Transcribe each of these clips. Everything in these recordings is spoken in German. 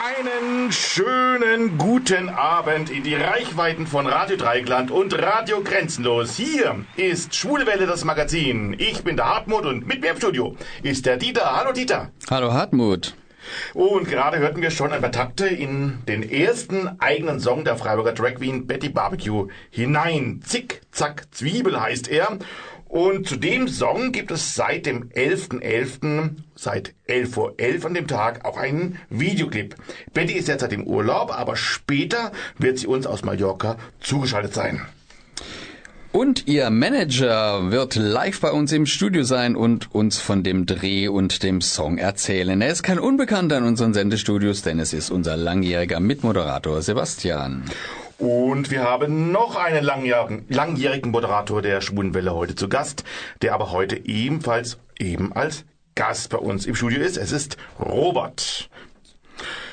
Einen schönen guten Abend in die Reichweiten von Radio Dreigland und Radio Grenzenlos. Hier ist Schwule Welle, das Magazin. Ich bin der Hartmut und mit mir im Studio ist der Dieter. Hallo Dieter. Hallo Hartmut. Und gerade hörten wir schon ein paar Takte in den ersten eigenen Song der Freiburger Drag Queen Betty Barbecue hinein. Zick, zack, Zwiebel heißt er. Und zu dem Song gibt es seit dem 11.11., .11., seit 11 vor 11 an dem Tag, auch einen Videoclip. Betty ist derzeit im Urlaub, aber später wird sie uns aus Mallorca zugeschaltet sein. Und Ihr Manager wird live bei uns im Studio sein und uns von dem Dreh und dem Song erzählen. Er ist kein Unbekannter in unseren Sendestudios, denn es ist unser langjähriger Mitmoderator Sebastian. Und wir haben noch einen langjährigen, Moderator der Schwulenwelle heute zu Gast, der aber heute ebenfalls eben als Gast bei uns im Studio ist. Es ist Robert.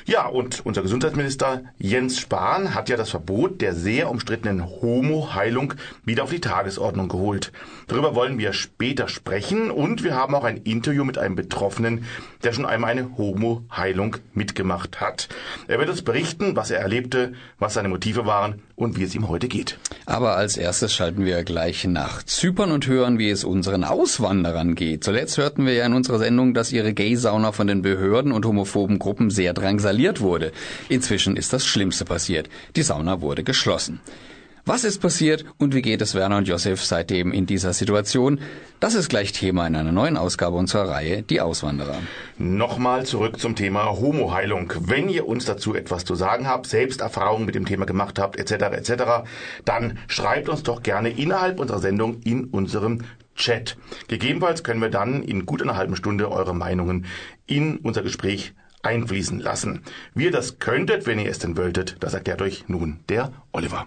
Ja, und unser Gesundheitsminister Jens Spahn hat ja das Verbot der sehr umstrittenen Homo-Heilung wieder auf die Tagesordnung geholt. Darüber wollen wir später sprechen und wir haben auch ein Interview mit einem Betroffenen, der schon einmal eine Homo-Heilung mitgemacht hat. Er wird uns berichten, was er erlebte, was seine Motive waren und wie es ihm heute geht. Aber als erstes schalten wir gleich nach Zypern und hören, wie es unseren Auswanderern geht. Zuletzt hörten wir ja in unserer Sendung, dass ihre Gay-Sauna von den Behörden und homophoben Gruppen sehr drangsaliert wurde. Inzwischen ist das Schlimmste passiert. Die Sauna wurde geschlossen. Was ist passiert und wie geht es Werner und Josef seitdem in dieser Situation? Das ist gleich Thema in einer neuen Ausgabe unserer Reihe Die Auswanderer. Nochmal zurück zum Thema Homoheilung. Wenn ihr uns dazu etwas zu sagen habt, selbst Erfahrungen mit dem Thema gemacht habt, etc., etc., dann schreibt uns doch gerne innerhalb unserer Sendung in unserem Chat. Gegebenenfalls können wir dann in gut einer halben Stunde eure Meinungen in unser Gespräch einfließen lassen. Wie ihr das könntet, wenn ihr es denn wolltet, das erklärt euch nun der Oliver.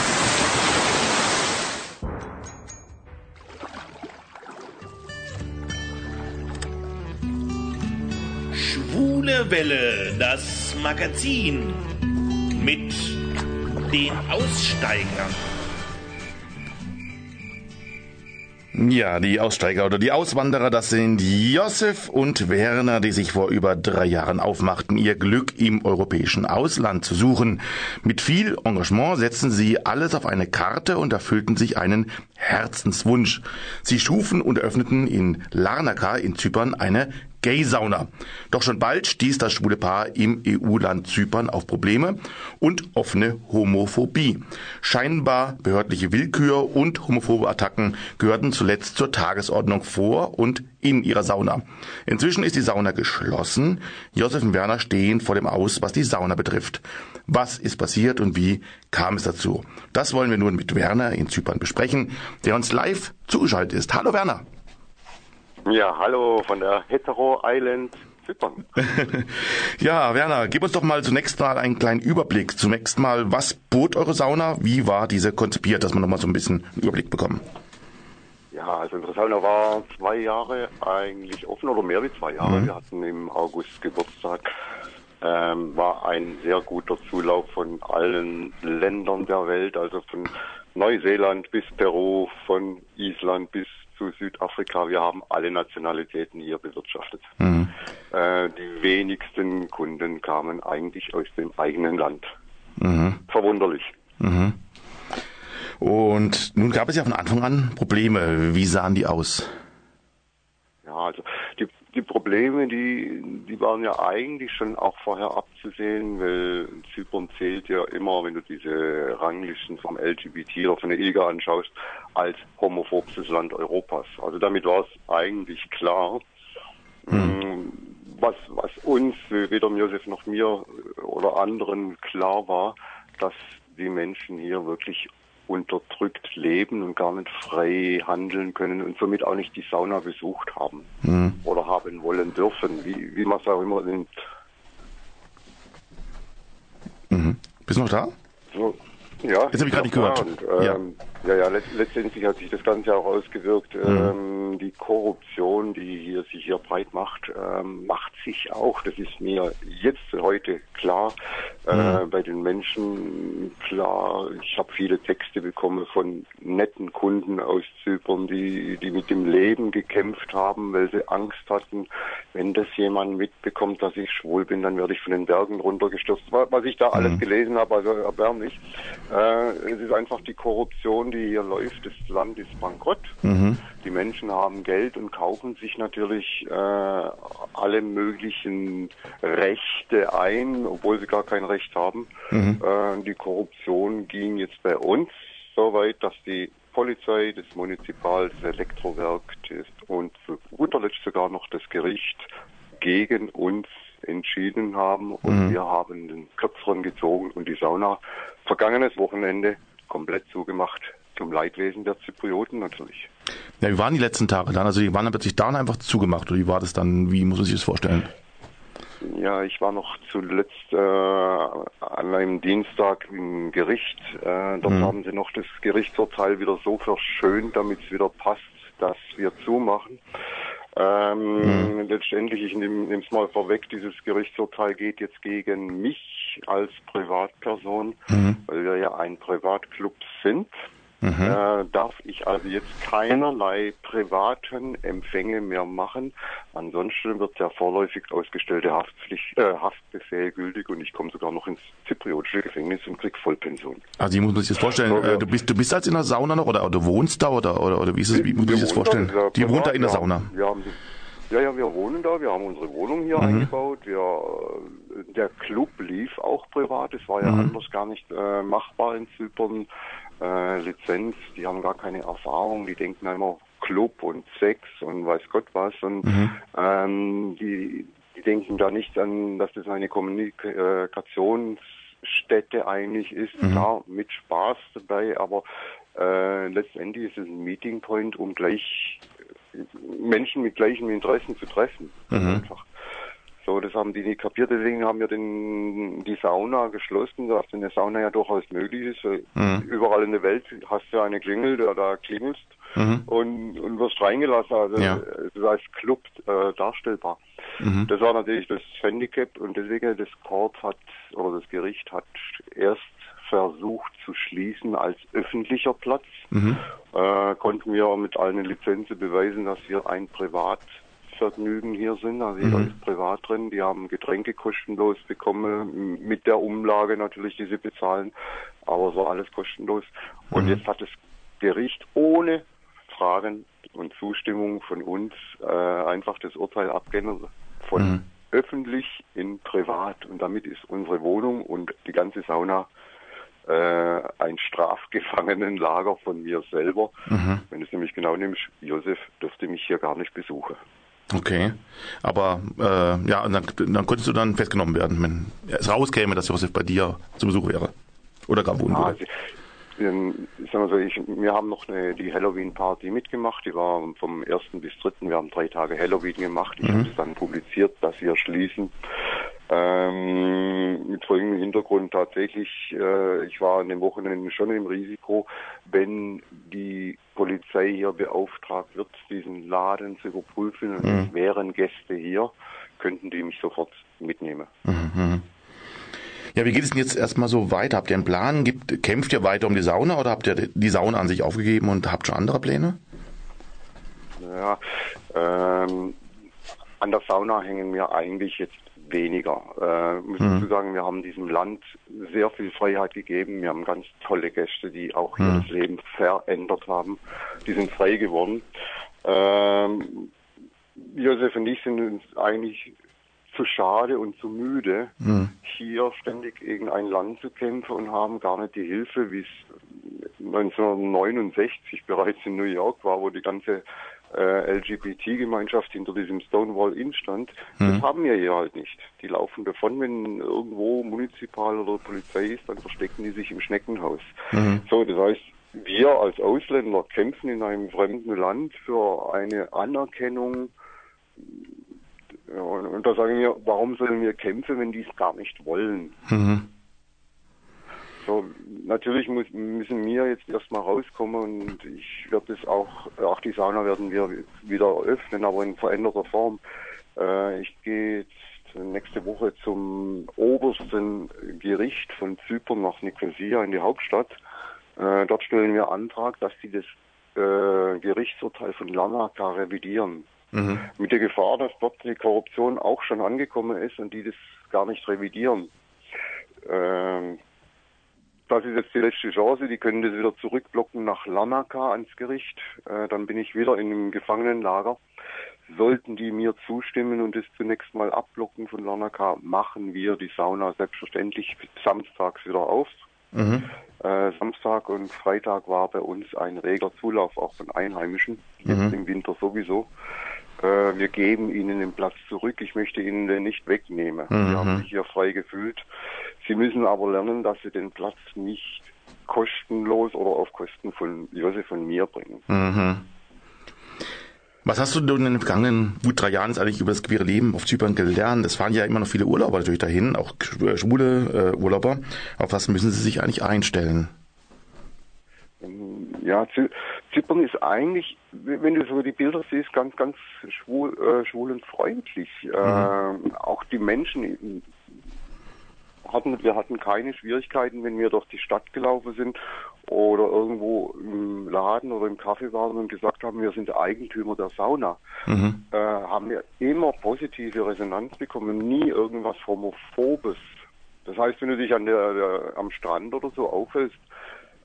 Schwule Welle, das Magazin mit den Aussteigern. Ja, die Aussteiger oder die Auswanderer, das sind Josef und Werner, die sich vor über drei Jahren aufmachten, ihr Glück im europäischen Ausland zu suchen. Mit viel Engagement setzten sie alles auf eine Karte und erfüllten sich einen Herzenswunsch. Sie schufen und eröffneten in Larnaca in Zypern eine Gay-Sauna. Doch schon bald stieß das schwule Paar im EU-Land Zypern auf Probleme und offene Homophobie. Scheinbar behördliche Willkür und homophobe Attacken gehörten zuletzt zur Tagesordnung vor und in ihrer Sauna. Inzwischen ist die Sauna geschlossen. Josef und Werner stehen vor dem Aus, was die Sauna betrifft. Was ist passiert und wie kam es dazu? Das wollen wir nun mit Werner in Zypern besprechen, der uns live zugeschaltet ist. Hallo Werner. Ja, hallo von der Hetero Island Zypern. ja, Werner, gib uns doch mal zunächst mal einen kleinen Überblick. Zunächst mal, was bot eure Sauna? Wie war diese konzipiert, dass wir noch mal so ein bisschen einen Überblick bekommen? Ja, also unsere Sauna war zwei Jahre eigentlich offen oder mehr wie zwei Jahre. Mhm. Wir hatten im August Geburtstag. Ähm, war ein sehr guter Zulauf von allen Ländern der Welt, also von Neuseeland bis Peru, von Island bis zu Südafrika. Wir haben alle Nationalitäten hier bewirtschaftet. Mhm. Äh, die wenigsten Kunden kamen eigentlich aus dem eigenen Land. Mhm. Verwunderlich. Mhm. Und nun gab es ja von Anfang an Probleme. Wie sahen die aus? Ja, also die, die Probleme, die, die waren ja eigentlich schon auch vorher abzusehen, weil Zypern zählt ja immer, wenn du diese Ranglisten vom LGBT oder von der IGA anschaust, als homophobstes Land Europas. Also damit war es eigentlich klar. Hm. Was, was uns, weder Josef noch mir oder anderen klar war, dass die Menschen hier wirklich unterdrückt leben und gar nicht frei handeln können und somit auch nicht die Sauna besucht haben Hm. oder haben wollen dürfen, wie, wie man es auch immer nennt. Mhm. Bist du noch da? So, ja. Jetzt habe ich gerade nicht gehört. Und, ähm, ja. Ja, let letztendlich hat sich das Ganze auch ausgewirkt. Mhm. Ähm, die Korruption, die hier sich hier breit macht, ähm, macht sich auch, das ist mir jetzt heute klar, äh, Mhm. bei den Menschen klar. Ich habe viele Texte bekommen von netten Kunden aus Zypern, die, die mit dem Leben gekämpft haben, weil sie Angst hatten, wenn das jemand mitbekommt, dass ich schwul bin, dann werde ich von den Bergen runtergestürzt. Was ich da alles gelesen habe, also erbärmlich. Äh, es ist einfach die Korruption, die hier läuft. Das Land ist bankrott. Die Menschen haben Geld und kaufen sich natürlich äh, alle möglichen Rechte ein, obwohl sie gar kein Recht haben. Äh, die Korruption ging jetzt bei uns so weit, dass die Polizei, das Munizipal, das Elektrowerk das und zu guter Letzt sogar noch das Gericht gegen uns entschieden haben und wir haben den Kürzeren gezogen und die Sauna vergangenes Wochenende komplett zugemacht. Zum Leidwesen der Zyprioten natürlich. Ja, wie waren die letzten Tage dann? Also die waren dann plötzlich da und einfach zugemacht oder wie war das dann? Wie muss man sich das vorstellen? Ja, ich war noch zuletzt äh, an einem Dienstag im Gericht. Äh, dort haben sie noch das Gerichtsurteil wieder so verschönt, damit es wieder passt, dass wir zumachen. Ähm, Letztendlich, ich nehme es mal vorweg, dieses Gerichtsurteil geht jetzt gegen mich als Privatperson, weil wir ja ein Privatclub sind. Äh, darf ich also jetzt keinerlei privaten Empfänge mehr machen. Ansonsten wird der vorläufig ausgestellte Haftpflicht, äh, Haftbefehl gültig und ich komme sogar noch ins zypriotische Gefängnis und krieg Vollpension. Also wie muss man sich das vorstellen? So, ja. Äh, Du bist du bist als in der Sauna noch oder, oder wohnst da oder, oder, oder wie ist es, wie muss sich das da, vorstellen? ja Die wohnt da in der Sauna. Die, ja, ja, wir wohnen da, wir haben unsere Wohnung hier eingebaut. Wir, der Club lief auch privat, es war ja anders gar nicht äh, machbar in Zypern. Äh, Lizenz, die haben gar keine Erfahrung, die denken immer Club und Sex und weiß Gott was und ähm, die, die denken da nicht an, dass das eine Kommunikationsstätte eigentlich ist, klar, mit Spaß dabei, aber äh, letztendlich ist es ein Meeting Point, um gleich Menschen mit gleichen Interessen zu treffen. Einfach. So, das haben die nicht kapiert, deswegen haben wir den, die Sauna geschlossen, dass eine Sauna ja durchaus möglich ist. weil Überall in der Welt hast du eine Klingel, da, da klingelst und, und wirst reingelassen. Also Ja. es ist als Club äh, darstellbar. Das war natürlich das Handicap und deswegen das Court hat oder das Gericht hat erst versucht zu schließen als öffentlicher Platz. Äh, konnten wir mit allen Lizenzen beweisen, dass wir ein Privatvergnügen hier sind. Also jeder ist privat drin. Die haben Getränke kostenlos bekommen, mit der Umlage natürlich, die sie bezahlen. Aber war alles kostenlos. Und jetzt hat das Gericht ohne Fragen und Zustimmung von uns äh, einfach das Urteil abgeändert von öffentlich in privat. Und damit ist unsere Wohnung und die ganze Sauna äh, ein Strafgefangenenlager von mir selber. Wenn du es nämlich genau nimmst, Josef dürfte mich hier gar nicht besuchen. Okay. Aber äh, ja, und dann, dann könntest du dann festgenommen werden, wenn es rauskäme, dass Josef bei dir zu Besuch wäre. Oder gar wohnen würde. also, ähm, ich sag mal so, ich, wir haben noch eine, die Halloween-Party mitgemacht. Die war vom 1. bis 3. Wir haben drei Tage Halloween gemacht. Ich habe es dann publiziert, dass wir schließen. Ähm, mit folgendem Hintergrund tatsächlich, äh, ich war an dem Wochenende schon im Risiko, wenn die Polizei hier beauftragt wird, diesen Laden zu überprüfen und es wären Gäste hier, könnten die mich sofort mitnehmen. Ja, wie geht es denn jetzt erstmal so weiter? Habt ihr einen Plan? Gibt, kämpft ihr weiter um die Sauna oder habt ihr die Sauna an sich aufgegeben und habt schon andere Pläne? Ja, ähm, an der Sauna hängen wir eigentlich jetzt weniger. Äh, muss dazu sagen, wir haben diesem Land sehr viel Freiheit gegeben. Wir haben ganz tolle Gäste, die auch hier das Leben verändert haben. Die sind frei geworden. Ähm, Josef und ich sind uns eigentlich zu schade und zu müde, hier ständig gegen ein Land zu kämpfen und haben gar nicht die Hilfe, wie es 1969 bereits in New York war, wo die ganze äh, LGBT-Gemeinschaft hinter diesem Stonewall Inn stand. Das haben wir hier halt nicht. Die laufen davon, wenn irgendwo Munizipal oder Polizei ist, dann verstecken die sich im Schneckenhaus. So, das heißt, wir als Ausländer kämpfen in einem fremden Land für eine Anerkennung ja, und, und da sagen wir, warum sollen wir kämpfen, wenn die es gar nicht wollen? Also natürlich muss, müssen wir jetzt erstmal rauskommen und ich werde es auch, auch die Sauna werden wir wieder öffnen, aber in veränderter Form. Äh, ich gehe jetzt nächste Woche zum obersten Gericht von Zypern nach Nicosia in die Hauptstadt. Äh, dort stellen wir Antrag, dass sie das äh, Gerichtsurteil von Larnaca revidieren. Mhm. Mit der Gefahr, dass dort die Korruption auch schon angekommen ist und die das gar nicht revidieren. Ähm, das ist jetzt die letzte Chance. Die können das wieder zurückblocken nach Larnaca ans Gericht. Äh, dann bin ich wieder in einem Gefangenenlager. Sollten die mir zustimmen und es zunächst mal abblocken von Larnaca, machen wir die Sauna selbstverständlich samstags wieder auf. Mhm. Äh, Samstag und Freitag war bei uns ein reger Zulauf auch von Einheimischen, jetzt mhm. im Winter sowieso. Äh, wir geben ihnen den Platz zurück. Ich möchte ihnen den nicht wegnehmen. Mhm. Sie haben sich hier frei gefühlt. Sie müssen aber lernen, dass sie den Platz nicht kostenlos oder auf Kosten von Josef von mir bringen. Mhm. Was hast du denn in den vergangenen gut drei Jahren eigentlich über das queere Leben auf Zypern gelernt? Es fahren ja immer noch viele Urlauber natürlich dahin, auch schwule äh, Urlauber. Auf was müssen sie sich eigentlich einstellen? Ja, Zypern ist eigentlich, wenn du so die Bilder siehst, ganz, ganz schwul, äh, und freundlich. Mhm. Äh, auch die Menschen hatten, wir hatten keine Schwierigkeiten, wenn wir durch die Stadt gelaufen sind oder irgendwo im Laden oder im Kaffee waren und gesagt haben, wir sind Eigentümer der Sauna, mhm. äh, haben wir immer positive Resonanz bekommen, nie irgendwas Homophobes. Das heißt, wenn du dich an der, der am Strand oder so aufhältst,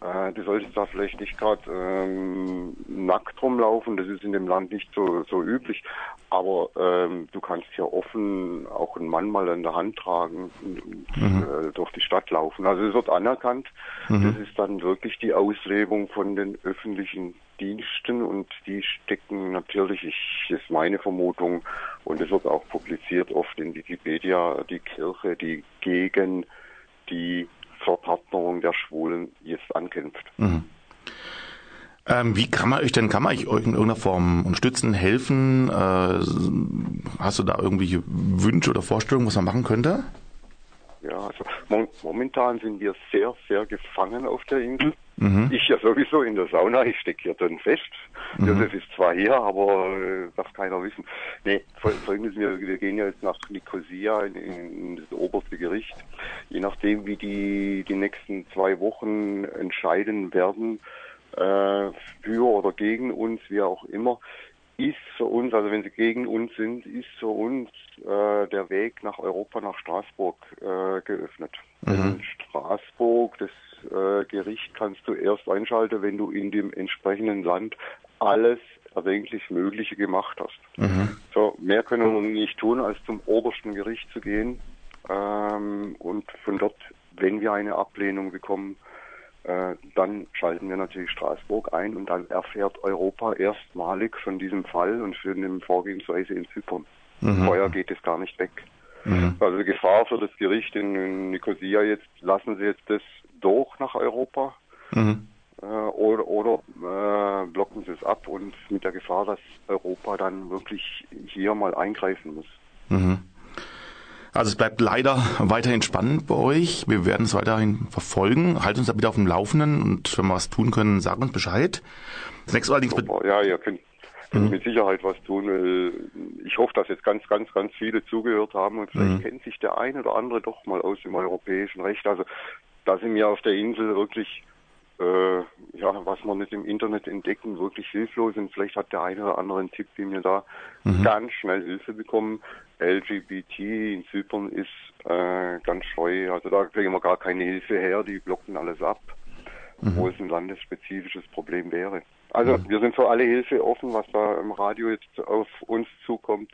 äh, du solltest da vielleicht nicht gerade ähm, nackt rumlaufen, das ist in dem Land nicht so, so üblich. Aber ähm, du kannst hier offen auch einen Mann mal an der Hand tragen und mhm. äh, durch die Stadt laufen. Also es wird anerkannt. Mhm. Das ist dann wirklich die Auslebung von den öffentlichen Diensten und die stecken natürlich, ich ist meine Vermutung, und es wird auch publiziert oft in Wikipedia, die Kirche, die gegen die Verpartnerung der Schwulen jetzt ankämpft. Mhm. Ähm, wie kann man euch denn, kann man euch in irgendeiner Form unterstützen, helfen? Äh, hast du da irgendwelche Wünsche oder Vorstellungen, was man machen könnte? Ja, also momentan sind wir sehr, sehr gefangen auf der Insel. Mhm. Ich ja sowieso in der Sauna, ich stecke hier drin fest. Mhm. Josef ist zwar hier, aber äh, darf keiner wissen. Nee, folgendes, wir, wir gehen ja jetzt nach Nicosia in, in, das oberste Gericht. Je nachdem, wie die, die nächsten zwei Wochen entscheiden werden, äh, für oder gegen uns, wie auch immer, ist für uns, also wenn sie gegen uns sind, ist für uns äh, der Weg nach Europa, nach Straßburg äh, geöffnet. Mhm. Straßburg, das äh, Gericht kannst du erst einschalten, wenn du in dem entsprechenden Land alles erdenklich Mögliche gemacht hast. Mhm. So, mehr können wir nicht tun, als zum obersten Gericht zu gehen ähm, und von dort, wenn wir eine Ablehnung bekommen, äh, dann schalten wir natürlich Straßburg ein und dann erfährt Europa erstmalig von diesem Fall und von dem Vorgehensweise in Zypern. Mhm. Vorher geht es gar nicht weg. Mhm. Also die Gefahr für das Gericht in, Nicosia jetzt, lassen Sie jetzt das durch nach Europa mhm. äh, oder, oder äh, blocken Sie es ab und mit der Gefahr, dass Europa dann wirklich hier mal eingreifen muss. Mhm. Also es bleibt leider weiterhin spannend bei euch. Wir werden es weiterhin verfolgen. Halten uns da wieder auf dem Laufenden und wenn wir was tun können, sagen uns Bescheid. Das nächste allerdings... Ja, ihr könnt, mhm. mit Sicherheit was tun. Ich hoffe, dass jetzt ganz, ganz, ganz viele zugehört haben und vielleicht mhm. kennt sich der eine oder andere doch mal aus dem europäischen Recht. Also da sind wir auf der Insel wirklich äh, ja, was man nicht im Internet entdecken, wirklich hilflos und vielleicht hat der eine oder andere einen Tipp, wie wir da mhm. ganz schnell Hilfe bekommen. LGBT in Zypern ist äh, ganz scheu, also da kriegen wir gar keine Hilfe her, die blocken alles ab, mhm. wo es ein landesspezifisches Problem wäre. Also mhm. wir sind für alle Hilfe offen, was da im Radio jetzt auf uns zukommt.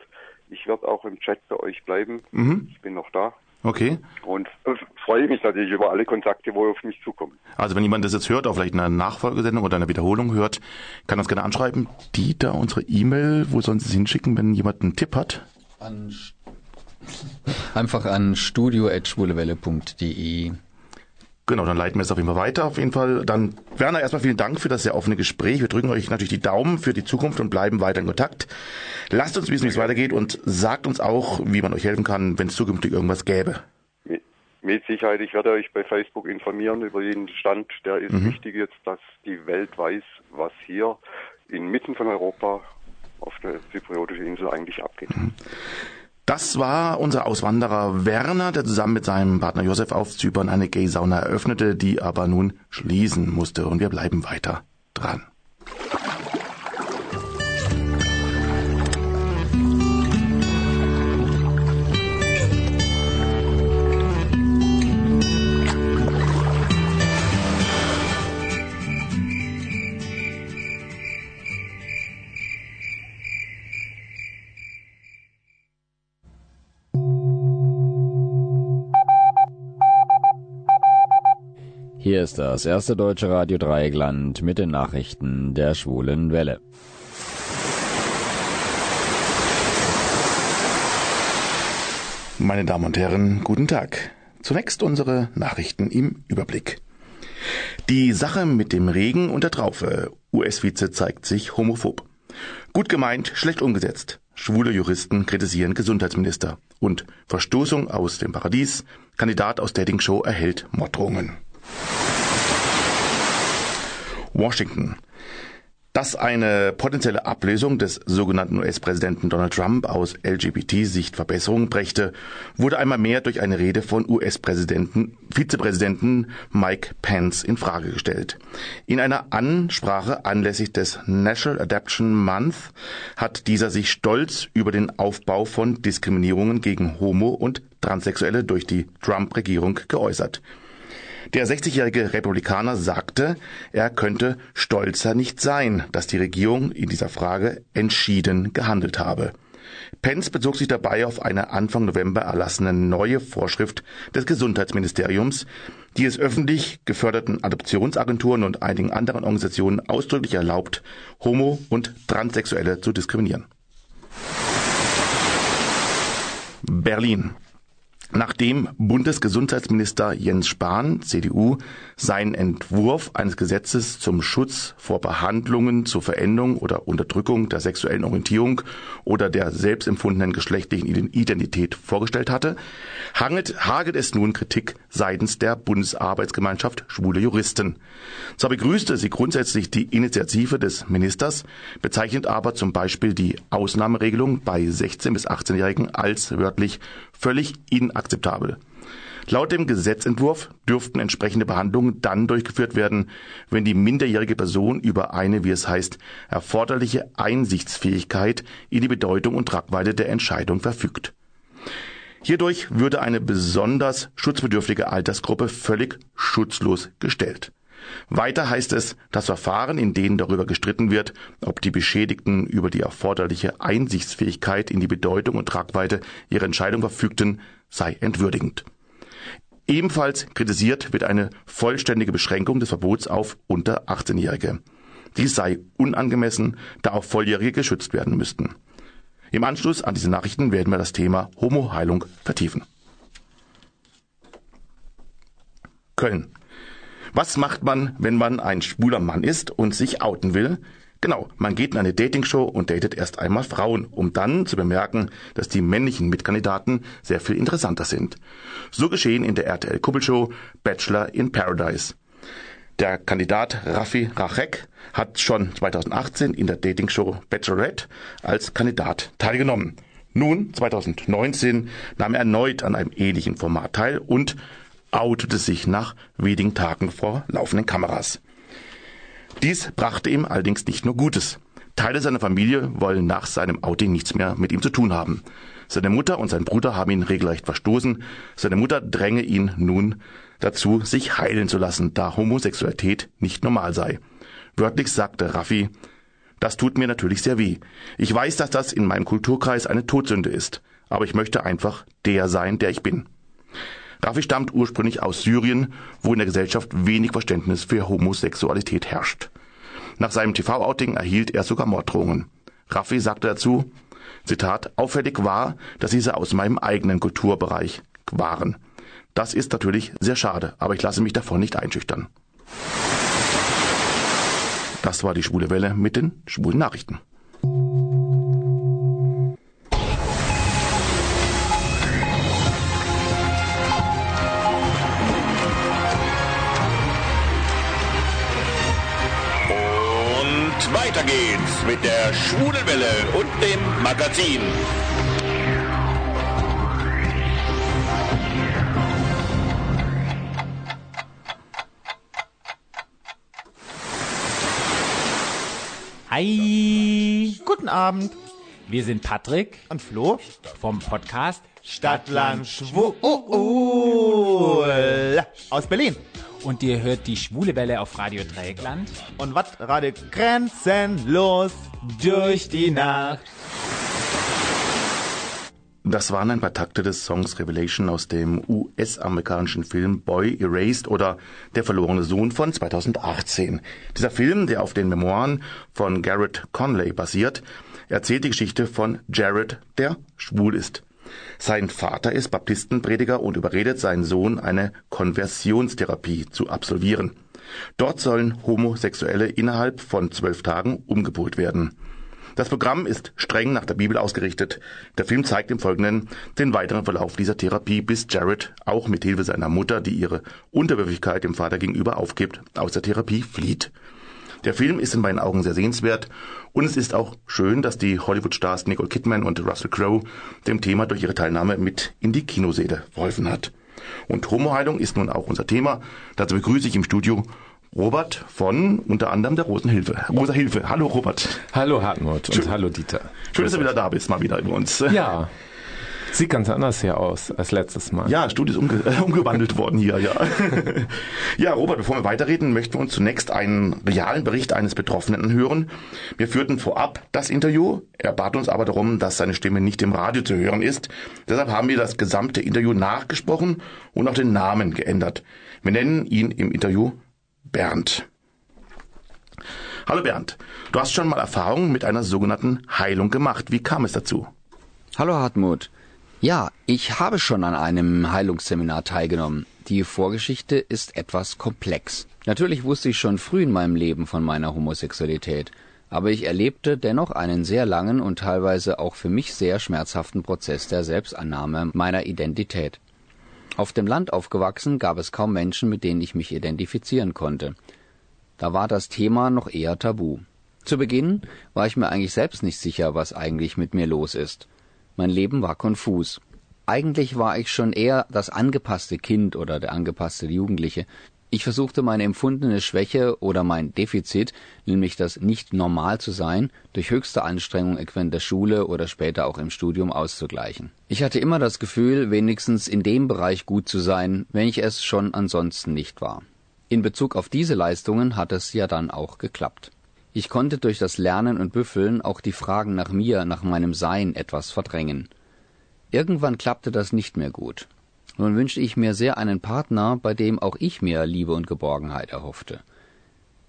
Ich werde auch im Chat bei euch bleiben. Mhm. Ich bin noch da. Okay. Und äh, freue mich natürlich über alle Kontakte, wo auf mich zukommen. Also wenn jemand das jetzt hört, auch vielleicht eine Nachfolgesendung oder eine Wiederholung hört, kann uns gerne anschreiben. Dieter, unsere E-Mail, wo sollen Sie es hinschicken, wenn jemand einen Tipp hat? An Einfach an studio.schwulewelle.de. Genau, dann leiten wir es auf jeden Fall weiter. Auf jeden Fall. Dann, Werner, erstmal vielen Dank für das sehr offene Gespräch. Wir drücken euch natürlich die Daumen für die Zukunft und bleiben weiter in Kontakt. Lasst uns wissen, wie es weitergeht und sagt uns auch, wie man euch helfen kann, wenn es zukünftig irgendwas gäbe. Mit Sicherheit, ich werde euch bei Facebook informieren über jeden Stand. Der ist mhm. wichtig jetzt, dass die Welt weiß, was hier inmitten von Europa auf der zypriotischen Insel eigentlich abgeht. Mhm. Das war unser Auswanderer Werner, der zusammen mit seinem Partner Josef auf Zypern eine Gay-Sauna eröffnete, die aber nun schließen musste. Und wir bleiben weiter dran. Hier ist das erste deutsche Radio Dreieckland mit den Nachrichten der schwulen Welle. Meine Damen und Herren, guten Tag. Zunächst unsere Nachrichten im Überblick. Die Sache mit dem Regen und der Traufe. US-Vize zeigt sich homophob. Gut gemeint, schlecht umgesetzt. Schwule Juristen kritisieren Gesundheitsminister. Und Verstoßung aus dem Paradies. Kandidat aus Dating Show erhält Morddrohungen. Washington. Dass eine potenzielle Ablösung des sogenannten US-Präsidenten Donald Trump aus LGBT-Sicht Verbesserungen brächte, wurde einmal mehr durch eine Rede von US-Präsidenten, Vizepräsidenten Mike Pence in Frage gestellt. In einer Ansprache anlässlich des National Adoption Month hat dieser sich stolz über den Aufbau von Diskriminierungen gegen Homo- und Transsexuelle durch die Trump-Regierung geäußert. Der 60-jährige Republikaner sagte, er könnte stolzer nicht sein, dass die Regierung in dieser Frage entschieden gehandelt habe. Pence bezog sich dabei auf eine Anfang November erlassene neue Vorschrift des Gesundheitsministeriums, die es öffentlich geförderten Adoptionsagenturen und einigen anderen Organisationen ausdrücklich erlaubt, Homo- und Transsexuelle zu diskriminieren. Berlin. Nachdem Bundesgesundheitsminister Jens Spahn, CDU, seinen Entwurf eines Gesetzes zum Schutz vor Behandlungen zur Veränderung oder Unterdrückung der sexuellen Orientierung oder der selbstempfundenen geschlechtlichen Identität vorgestellt hatte, hangelt, hagelt es nun Kritik seitens der Bundesarbeitsgemeinschaft Schwule Juristen. Zwar begrüßte sie grundsätzlich die Initiative des Ministers, bezeichnet aber zum Beispiel die Ausnahmeregelung bei 16- bis 18-Jährigen als wörtlich völlig inakzeptabel. Laut dem Gesetzentwurf dürften entsprechende Behandlungen dann durchgeführt werden, wenn die minderjährige Person über eine, wie es heißt, erforderliche Einsichtsfähigkeit in die Bedeutung und Tragweite der Entscheidung verfügt. Hierdurch würde eine besonders schutzbedürftige Altersgruppe völlig schutzlos gestellt. Weiter heißt es, das Verfahren, in denen darüber gestritten wird, ob die Beschädigten über die erforderliche Einsichtsfähigkeit in die Bedeutung und Tragweite ihrer Entscheidung verfügten, sei entwürdigend. Ebenfalls kritisiert wird eine vollständige Beschränkung des Verbots auf unter 18-Jährige. Dies sei unangemessen, da auch Volljährige geschützt werden müssten. Im Anschluss an diese Nachrichten werden wir das Thema Homo-Heilung vertiefen. Köln. Was macht man, wenn man ein schwuler Mann ist und sich outen will? Genau, man geht in eine Dating-Show und datet erst einmal Frauen, um dann zu bemerken, dass die männlichen Mitkandidaten sehr viel interessanter sind. So geschehen in der RTL-Kuppelshow Bachelor in Paradise. Der Kandidat Raffi Rachek hat schon 2018 in der Dating-Show Bachelorette als Kandidat teilgenommen. Nun, 2019, nahm er erneut an einem ähnlichen Format teil und outete sich nach wenigen Tagen vor laufenden Kameras. Dies brachte ihm allerdings nicht nur Gutes. Teile seiner Familie wollen nach seinem Outing nichts mehr mit ihm zu tun haben. Seine Mutter und sein Bruder haben ihn regelrecht verstoßen. Seine Mutter dränge ihn nun dazu, sich heilen zu lassen, da Homosexualität nicht normal sei. Wörtlich sagte Raffi, das tut mir natürlich sehr weh. Ich weiß, dass das in meinem Kulturkreis eine Todsünde ist, aber ich möchte einfach der sein, der ich bin. Raffi stammt ursprünglich aus Syrien, wo in der Gesellschaft wenig Verständnis für Homosexualität herrscht. Nach seinem TV-Outing erhielt er sogar Morddrohungen. Raffi sagte dazu, Zitat, auffällig war, dass diese aus meinem eigenen Kulturbereich waren. Das ist natürlich sehr schade, aber ich lasse mich davon nicht einschüchtern. Das war die schwule Welle mit den schwulen Nachrichten. Weiter geht's mit der Schwulenwelle und dem Magazin. Hi, Guten Abend. wir sind Patrick Und Flo? vom Podcast Stadtland Schwul aus Berlin. Und ihr hört die Schwule Welle auf Radio Dreieckland Und was gerade grenzenlos durch die Nacht. Das waren ein paar Takte des Songs Revelation aus dem US-amerikanischen Film Boy Erased oder Der verlorene Sohn von 2018. Dieser Film, der auf den Memoiren von Garrett Conley basiert, erzählt die Geschichte von Jared, der schwul ist. Sein Vater ist Baptistenprediger und überredet seinen Sohn, eine Konversionstherapie zu absolvieren. Dort sollen Homosexuelle innerhalb von zwölf Tagen umgepolt werden. Das Programm ist streng nach der Bibel ausgerichtet. Der Film zeigt im Folgenden den weiteren Verlauf dieser Therapie, bis Jared auch mit Hilfe seiner Mutter, die ihre Unterwürfigkeit dem Vater gegenüber aufgibt, aus der Therapie flieht. Der Film ist in meinen Augen sehr sehenswert und es ist auch schön, dass die Hollywood-Stars Nicole Kidman und Russell Crowe dem Thema durch ihre Teilnahme mit in die Kinoseele verholfen hat. Und Homoheilung ist nun auch unser Thema. Dazu begrüße ich im Studio Robert von unter anderem der Rosenhilfe. Rosa Hilfe. Hallo Robert. Hallo Hartmut und hallo Dieter. Schön, dass du wieder da bist, mal wieder über uns. Ja, sieht ganz anders hier aus als letztes Mal. Ja, Studio ist umge äh, umgewandelt worden hier, ja. ja, Robert, bevor wir weiterreden, möchten wir uns zunächst einen realen Bericht eines Betroffenen hören. Wir führten vorab das Interview. Er bat uns aber darum, dass seine Stimme nicht im Radio zu hören ist. Deshalb haben wir das gesamte Interview nachgesprochen und auch den Namen geändert. Wir nennen ihn im Interview Bernd. Hallo Bernd, du hast schon mal Erfahrung mit einer sogenannten Heilung gemacht. Wie kam es dazu? Hallo Hartmut. Ja, ich habe schon an einem Heilungsseminar teilgenommen. Die Vorgeschichte ist etwas komplex. Natürlich wusste ich schon früh in meinem Leben von meiner Homosexualität, aber ich erlebte dennoch einen sehr langen und teilweise auch für mich sehr schmerzhaften Prozess der Selbstannahme meiner Identität. Auf dem Land aufgewachsen gab es kaum Menschen, mit denen ich mich identifizieren konnte. Da war das Thema noch eher tabu. Zu Beginn war ich mir eigentlich selbst nicht sicher, was eigentlich mit mir los ist. Mein Leben war konfus. Eigentlich war ich schon eher das angepasste Kind oder der angepasste Jugendliche. Ich versuchte meine empfundene Schwäche oder mein Defizit, nämlich das nicht normal zu sein, durch höchste Anstrengung in der Schule oder später auch im Studium auszugleichen. Ich hatte immer das Gefühl, wenigstens in dem Bereich gut zu sein, wenn ich es schon ansonsten nicht war. In Bezug auf diese Leistungen hat es ja dann auch geklappt. Ich konnte durch das Lernen und Büffeln auch die Fragen nach mir, nach meinem Sein etwas verdrängen. Irgendwann klappte das nicht mehr gut. Nun wünschte ich mir sehr einen Partner, bei dem auch ich mir Liebe und Geborgenheit erhoffte.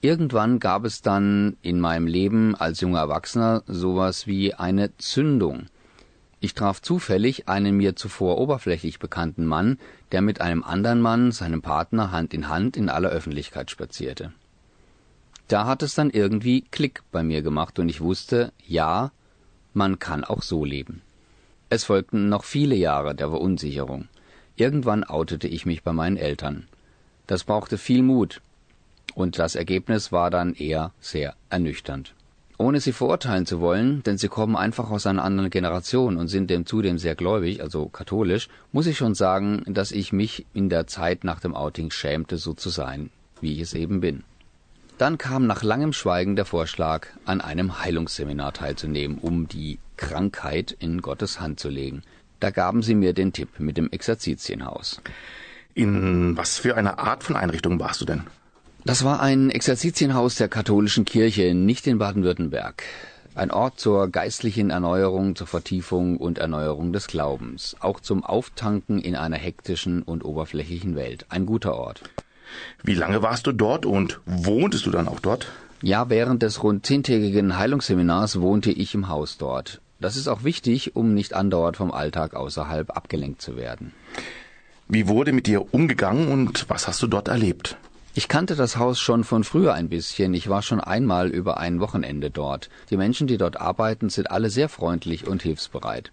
Irgendwann gab es dann in meinem Leben als junger Erwachsener sowas wie eine Zündung. Ich traf zufällig einen mir zuvor oberflächlich bekannten Mann, der mit einem anderen Mann, seinem Partner, Hand in Hand in aller Öffentlichkeit spazierte. Da hat es dann irgendwie Klick bei mir gemacht und ich wusste, ja, man kann auch so leben. Es folgten noch viele Jahre der Verunsicherung. Irgendwann outete ich mich bei meinen Eltern. Das brauchte viel Mut, und das Ergebnis war dann eher sehr ernüchternd. Ohne sie verurteilen zu wollen, denn sie kommen einfach aus einer anderen Generation und sind dem zudem sehr gläubig, also katholisch, muss ich schon sagen, dass ich mich in der Zeit nach dem Outing schämte, so zu sein, wie ich es eben bin. Dann kam nach langem Schweigen der Vorschlag, an einem Heilungsseminar teilzunehmen, um die Krankheit in Gottes Hand zu legen. Da gaben sie mir den Tipp mit dem Exerzitienhaus. In was für einer Art von Einrichtung warst du denn? Das war ein Exerzitienhaus der katholischen Kirche, nicht in Baden-Württemberg. Ein Ort zur geistlichen Erneuerung, zur Vertiefung und Erneuerung des Glaubens, auch zum Auftanken in einer hektischen und oberflächlichen Welt. Ein guter Ort. Wie lange warst du dort und wohntest du dann auch dort? Ja, während des rund zehntägigen Heilungsseminars wohnte ich im Haus dort. Das ist auch wichtig, um nicht andauernd vom Alltag außerhalb abgelenkt zu werden. Wie wurde mit dir umgegangen und was hast du dort erlebt? Ich kannte das Haus schon von früher ein bisschen. Ich war schon einmal über ein Wochenende dort. Die Menschen, die dort arbeiten, sind alle sehr freundlich und hilfsbereit.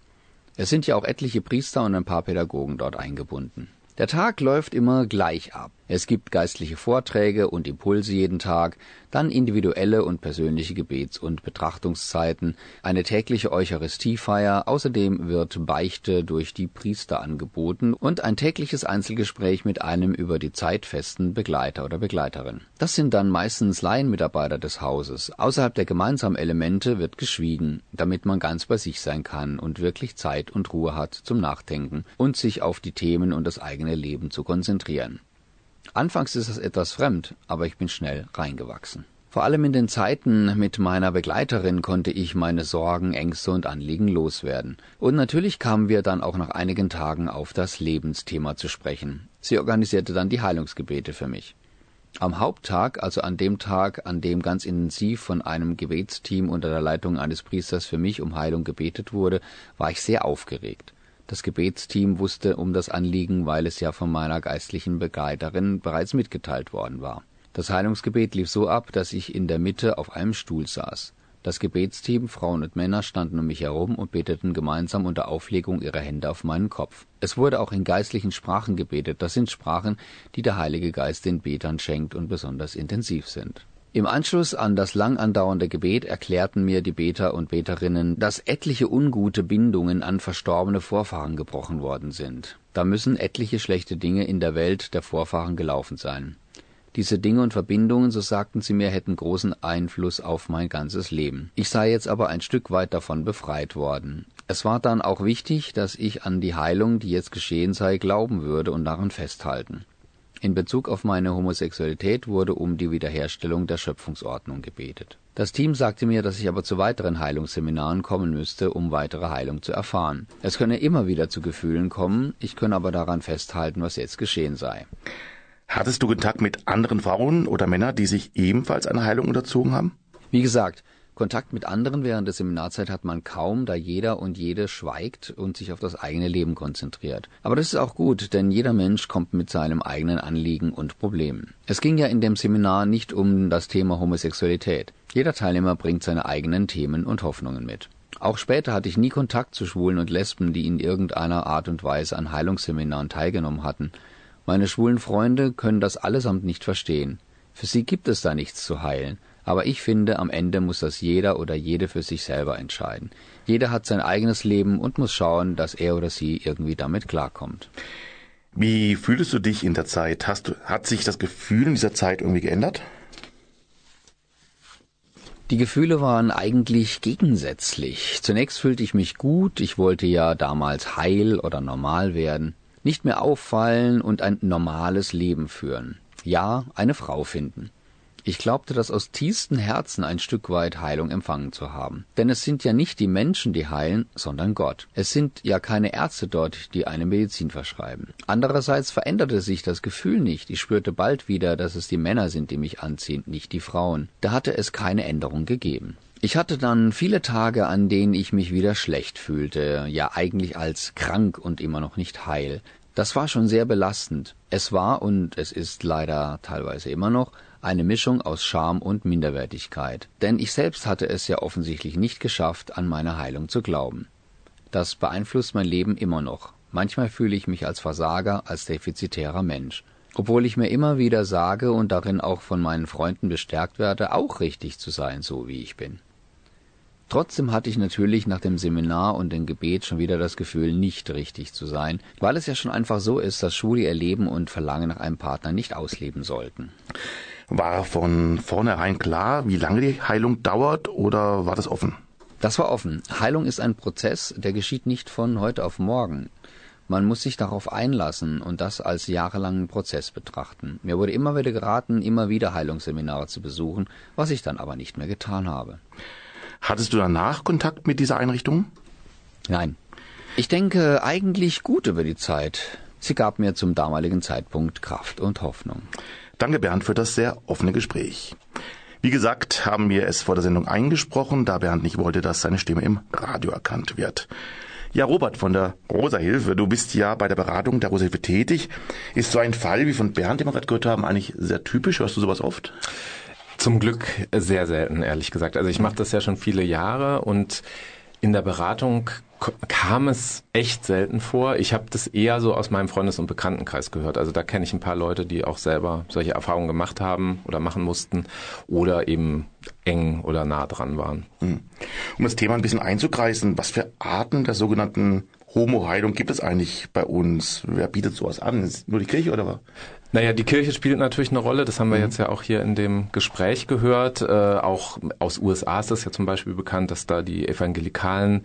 Es sind ja auch etliche Priester und ein paar Pädagogen dort eingebunden. Der Tag läuft immer gleich ab. Es gibt geistliche Vorträge und Impulse jeden Tag, dann individuelle und persönliche Gebets- und Betrachtungszeiten, eine tägliche Eucharistiefeier, außerdem wird Beichte durch die Priester angeboten und ein tägliches Einzelgespräch mit einem über die Zeit festen Begleiter oder Begleiterin. Das sind dann meistens Laienmitarbeiter des Hauses. Außerhalb der gemeinsamen Elemente wird geschwiegen, damit man ganz bei sich sein kann und wirklich Zeit und Ruhe hat zum Nachdenken und sich auf die Themen und das eigene Leben zu konzentrieren. Anfangs ist es etwas fremd, aber ich bin schnell reingewachsen. Vor allem in den Zeiten mit meiner Begleiterin konnte ich meine Sorgen, Ängste und Anliegen loswerden. Und natürlich kamen wir dann auch nach einigen Tagen auf das Lebensthema zu sprechen. Sie organisierte dann die Heilungsgebete für mich. Am Haupttag, also an dem Tag, an dem ganz intensiv von einem Gebetsteam unter der Leitung eines Priesters für mich um Heilung gebetet wurde, war ich sehr aufgeregt. Das Gebetsteam wusste um das Anliegen, weil es ja von meiner geistlichen Begleiterin bereits mitgeteilt worden war. Das Heilungsgebet lief so ab, dass ich in der Mitte auf einem Stuhl saß. Das Gebetsteam, Frauen und Männer, standen um mich herum und beteten gemeinsam unter Auflegung ihrer Hände auf meinen Kopf. Es wurde auch in geistlichen Sprachen gebetet, das sind Sprachen, die der Heilige Geist den Betern schenkt und besonders intensiv sind. Im Anschluss an das lang andauernde Gebet erklärten mir die Beter und Beterinnen, dass etliche ungute Bindungen an verstorbene Vorfahren gebrochen worden sind. Da müssen etliche schlechte Dinge in der Welt der Vorfahren gelaufen sein. Diese Dinge und Verbindungen, so sagten sie mir, hätten großen Einfluss auf mein ganzes Leben. Ich sei jetzt aber ein Stück weit davon befreit worden. Es war dann auch wichtig, dass ich an die Heilung, die jetzt geschehen sei, glauben würde und daran festhalten. In Bezug auf meine Homosexualität wurde um die Wiederherstellung der Schöpfungsordnung gebetet. Das Team sagte mir, dass ich aber zu weiteren Heilungsseminaren kommen müsste, um weitere Heilung zu erfahren. Es könne immer wieder zu Gefühlen kommen, ich könne aber daran festhalten, was jetzt geschehen sei. Hattest du Kontakt mit anderen Frauen oder Männern, die sich ebenfalls einer Heilung unterzogen haben? Wie gesagt, Kontakt mit anderen während der Seminarzeit hat man kaum, da jeder und jede schweigt und sich auf das eigene Leben konzentriert. Aber das ist auch gut, denn jeder Mensch kommt mit seinem eigenen Anliegen und Problemen. Es ging ja in dem Seminar nicht um das Thema Homosexualität. Jeder Teilnehmer bringt seine eigenen Themen und Hoffnungen mit. Auch später hatte ich nie Kontakt zu Schwulen und Lesben, die in irgendeiner Art und Weise an Heilungsseminaren teilgenommen hatten. Meine schwulen Freunde können das allesamt nicht verstehen. Für sie gibt es da nichts zu heilen. Aber ich finde, am Ende muss das jeder oder jede für sich selber entscheiden. Jeder hat sein eigenes Leben und muss schauen, dass er oder sie irgendwie damit klarkommt. Wie fühlst du dich in der Zeit? Hast du, hat sich das Gefühl in dieser Zeit irgendwie geändert? Die Gefühle waren eigentlich gegensätzlich. Zunächst fühlte ich mich gut, ich wollte ja damals heil oder normal werden, nicht mehr auffallen und ein normales Leben führen. Ja, eine Frau finden. Ich glaubte das aus tiefstem Herzen ein Stück weit Heilung empfangen zu haben. Denn es sind ja nicht die Menschen, die heilen, sondern Gott. Es sind ja keine Ärzte dort, die eine Medizin verschreiben. Andererseits veränderte sich das Gefühl nicht. Ich spürte bald wieder, dass es die Männer sind, die mich anziehen, nicht die Frauen. Da hatte es keine Änderung gegeben. Ich hatte dann viele Tage, an denen ich mich wieder schlecht fühlte, ja eigentlich als krank und immer noch nicht heil. Das war schon sehr belastend. Es war und es ist leider teilweise immer noch eine Mischung aus Scham und Minderwertigkeit, denn ich selbst hatte es ja offensichtlich nicht geschafft, an meine Heilung zu glauben. Das beeinflusst mein Leben immer noch. Manchmal fühle ich mich als Versager, als defizitärer Mensch. Obwohl ich mir immer wieder sage und darin auch von meinen Freunden bestärkt werde, auch richtig zu sein, so wie ich bin. Trotzdem hatte ich natürlich nach dem Seminar und dem Gebet schon wieder das Gefühl, nicht richtig zu sein, weil es ja schon einfach so ist, dass Schwule ihr Leben und Verlangen nach einem Partner nicht ausleben sollten. War von vornherein klar, wie lange die Heilung dauert oder war das offen? Das war offen. Heilung ist ein Prozess, der geschieht nicht von heute auf morgen. Man muss sich darauf einlassen und das als jahrelangen Prozess betrachten. Mir wurde immer wieder geraten, immer wieder Heilungsseminare zu besuchen, was ich dann aber nicht mehr getan habe. Hattest du danach Kontakt mit dieser Einrichtung? Nein. Ich denke eigentlich gut über die Zeit. Sie gab mir zum damaligen Zeitpunkt Kraft und Hoffnung. Danke, Bernd, für das sehr offene Gespräch. Wie gesagt, haben wir es vor der Sendung eingesprochen, da Bernd nicht wollte, dass seine Stimme im Radio erkannt wird. Ja, Robert von der Rosa Hilfe, du bist ja bei der Beratung der Rosa Hilfe tätig. Ist so ein Fall wie von Bernd, den wir gerade gehört haben, eigentlich sehr typisch? Hörst du sowas oft? Zum Glück sehr selten, ehrlich gesagt. Also ich mache das ja schon viele Jahre und in der Beratung kam es echt selten vor. Ich habe das eher so aus meinem Freundes- und Bekanntenkreis gehört. Also da kenne ich ein paar Leute, die auch selber solche Erfahrungen gemacht haben oder machen mussten oder eben eng oder nah dran waren. Um das Thema ein bisschen einzukreisen, was für Arten der sogenannten Homo-Heilung gibt es eigentlich bei uns? Wer bietet sowas an? Ist nur die Kirche oder was? Naja, die Kirche spielt natürlich eine Rolle. Das haben wir jetzt ja auch hier in dem Gespräch gehört. Äh, auch aus USA ist das ja zum Beispiel bekannt, dass da die evangelikalen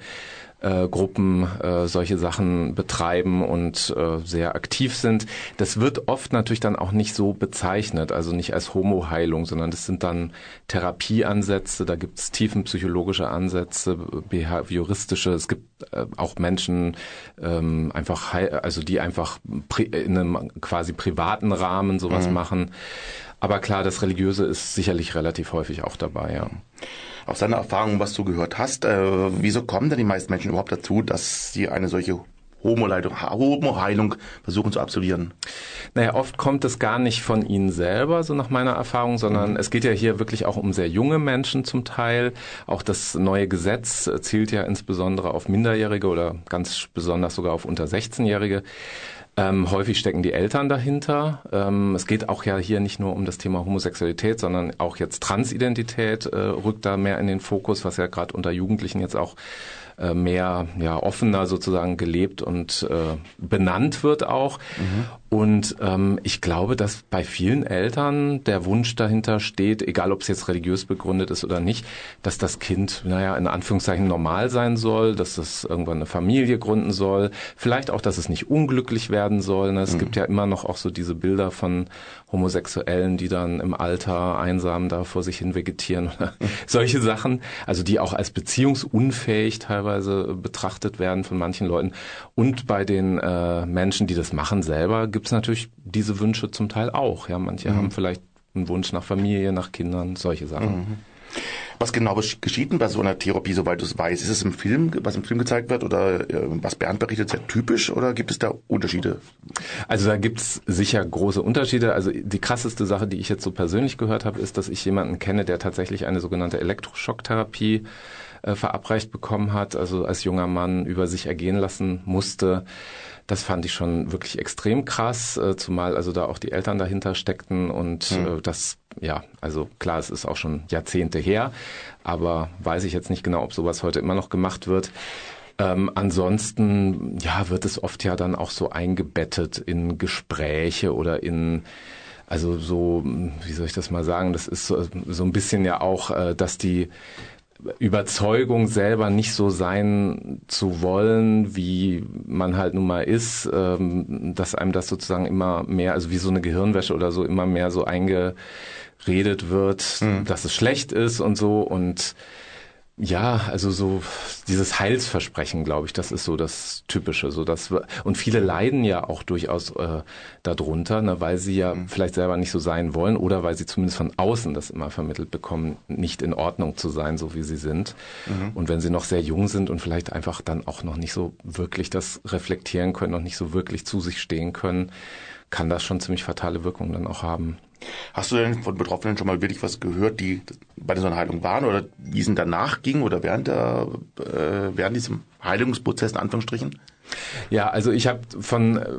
äh, Gruppen äh, solche Sachen betreiben und äh, sehr aktiv sind. Das wird oft natürlich dann auch nicht so bezeichnet, also nicht als Homo-Heilung, sondern das sind dann Therapieansätze, da gibt es tiefenpsychologische Ansätze, behavioristische, es gibt äh, auch Menschen ähm, einfach, heil- also die einfach in einem quasi privaten Rahmen sowas machen. Aber klar, das Religiöse ist sicherlich relativ häufig auch dabei, ja. Aus deiner Erfahrung, was du gehört hast, äh, wieso kommen denn die meisten Menschen überhaupt dazu, dass sie eine solche Homo-Heilung Homo versuchen zu absolvieren? Naja, oft kommt es gar nicht von ihnen selber, so nach meiner Erfahrung, sondern es geht ja hier wirklich auch um sehr junge Menschen zum Teil. Auch das neue Gesetz zielt ja insbesondere auf Minderjährige oder ganz besonders sogar auf unter 16-Jährige. Ähm, häufig stecken die Eltern dahinter. Ähm, es geht auch ja hier nicht nur um das Thema Homosexualität, sondern auch jetzt Transidentität äh, rückt da mehr in den Fokus, was ja gerade unter Jugendlichen jetzt auch äh, mehr ja offener sozusagen gelebt und äh, benannt wird auch. Und ähm, ich glaube, dass bei vielen Eltern der Wunsch dahinter steht, egal ob es jetzt religiös begründet ist oder nicht, dass das Kind, naja, in Anführungszeichen normal sein soll, dass es irgendwann eine Familie gründen soll, vielleicht auch, dass es nicht unglücklich werden soll. Ne? Es gibt ja immer noch auch so diese Bilder von Homosexuellen, die dann im Alter einsam da vor sich hin vegetieren oder solche Sachen, also die auch als beziehungsunfähig teilweise betrachtet werden von manchen Leuten. Und bei den äh, Menschen, die das machen selber, gibt es natürlich diese Wünsche zum Teil auch. Ja, manche haben vielleicht einen Wunsch nach Familie, nach Kindern, solche Sachen. Was genau geschieht denn bei so einer Therapie, soweit du es weißt? Ist es im Film, was im Film gezeigt wird oder äh, was Bernd berichtet, sehr typisch oder gibt es da Unterschiede? Also da gibt's sicher große Unterschiede. Also die krasseste Sache, die ich jetzt so persönlich gehört habe, ist, dass ich jemanden kenne, der tatsächlich eine sogenannte Elektroschocktherapie äh, verabreicht bekommen hat, also als junger Mann über sich ergehen lassen musste. Das fand ich schon wirklich extrem krass, äh, zumal also da auch die Eltern dahinter steckten und äh, das, ja, also klar, es ist auch schon Jahrzehnte her, aber weiß ich jetzt nicht genau, ob sowas heute immer noch gemacht wird. Ähm, ansonsten, ja, wird es oft ja dann auch so eingebettet in Gespräche oder in also so, wie soll ich das mal sagen, das ist so, so ein bisschen ja auch, äh, dass die Überzeugung selber nicht so sein zu wollen, wie man halt nun mal ist, ähm, dass einem das sozusagen immer mehr, also wie so eine Gehirnwäsche oder so, immer mehr so eingeredet wird, dass es schlecht ist und so. Und ja, also so dieses Heilsversprechen, glaube ich, das ist so das Typische. So dass wir, und viele leiden ja auch durchaus äh, darunter, ne, weil sie ja vielleicht selber nicht so sein wollen oder weil sie zumindest von außen das immer vermittelt bekommen, nicht in Ordnung zu sein, so wie sie sind. Und wenn sie noch sehr jung sind und vielleicht einfach dann auch noch nicht so wirklich das reflektieren können, noch nicht so wirklich zu sich stehen können, kann das schon ziemlich fatale Wirkungen dann auch haben. Hast du denn von Betroffenen schon mal wirklich was gehört, die bei so einer Heilung waren oder wie es ihnen danach ging oder während, der, äh, während diesem Heilungsprozess in Anführungsstrichen? Ja, also ich habe von, äh,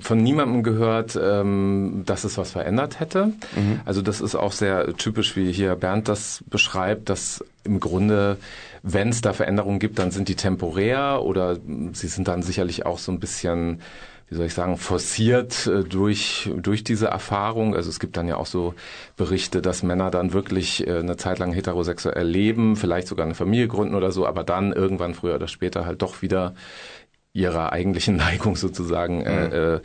von niemandem gehört, ähm, dass es was verändert hätte. Also das ist auch sehr typisch, wie hier Bernd das beschreibt, dass im Grunde, wenn es da Veränderungen gibt, dann sind die temporär oder sie sind dann sicherlich auch so ein bisschen wie soll ich sagen, forciert äh, durch, durch diese Erfahrung. Also es gibt dann ja auch so Berichte, dass Männer dann wirklich äh, eine Zeit lang heterosexuell leben, vielleicht sogar eine Familie gründen oder so, aber dann irgendwann früher oder später halt doch wieder ihrer eigentlichen Neigung sozusagen äh, äh,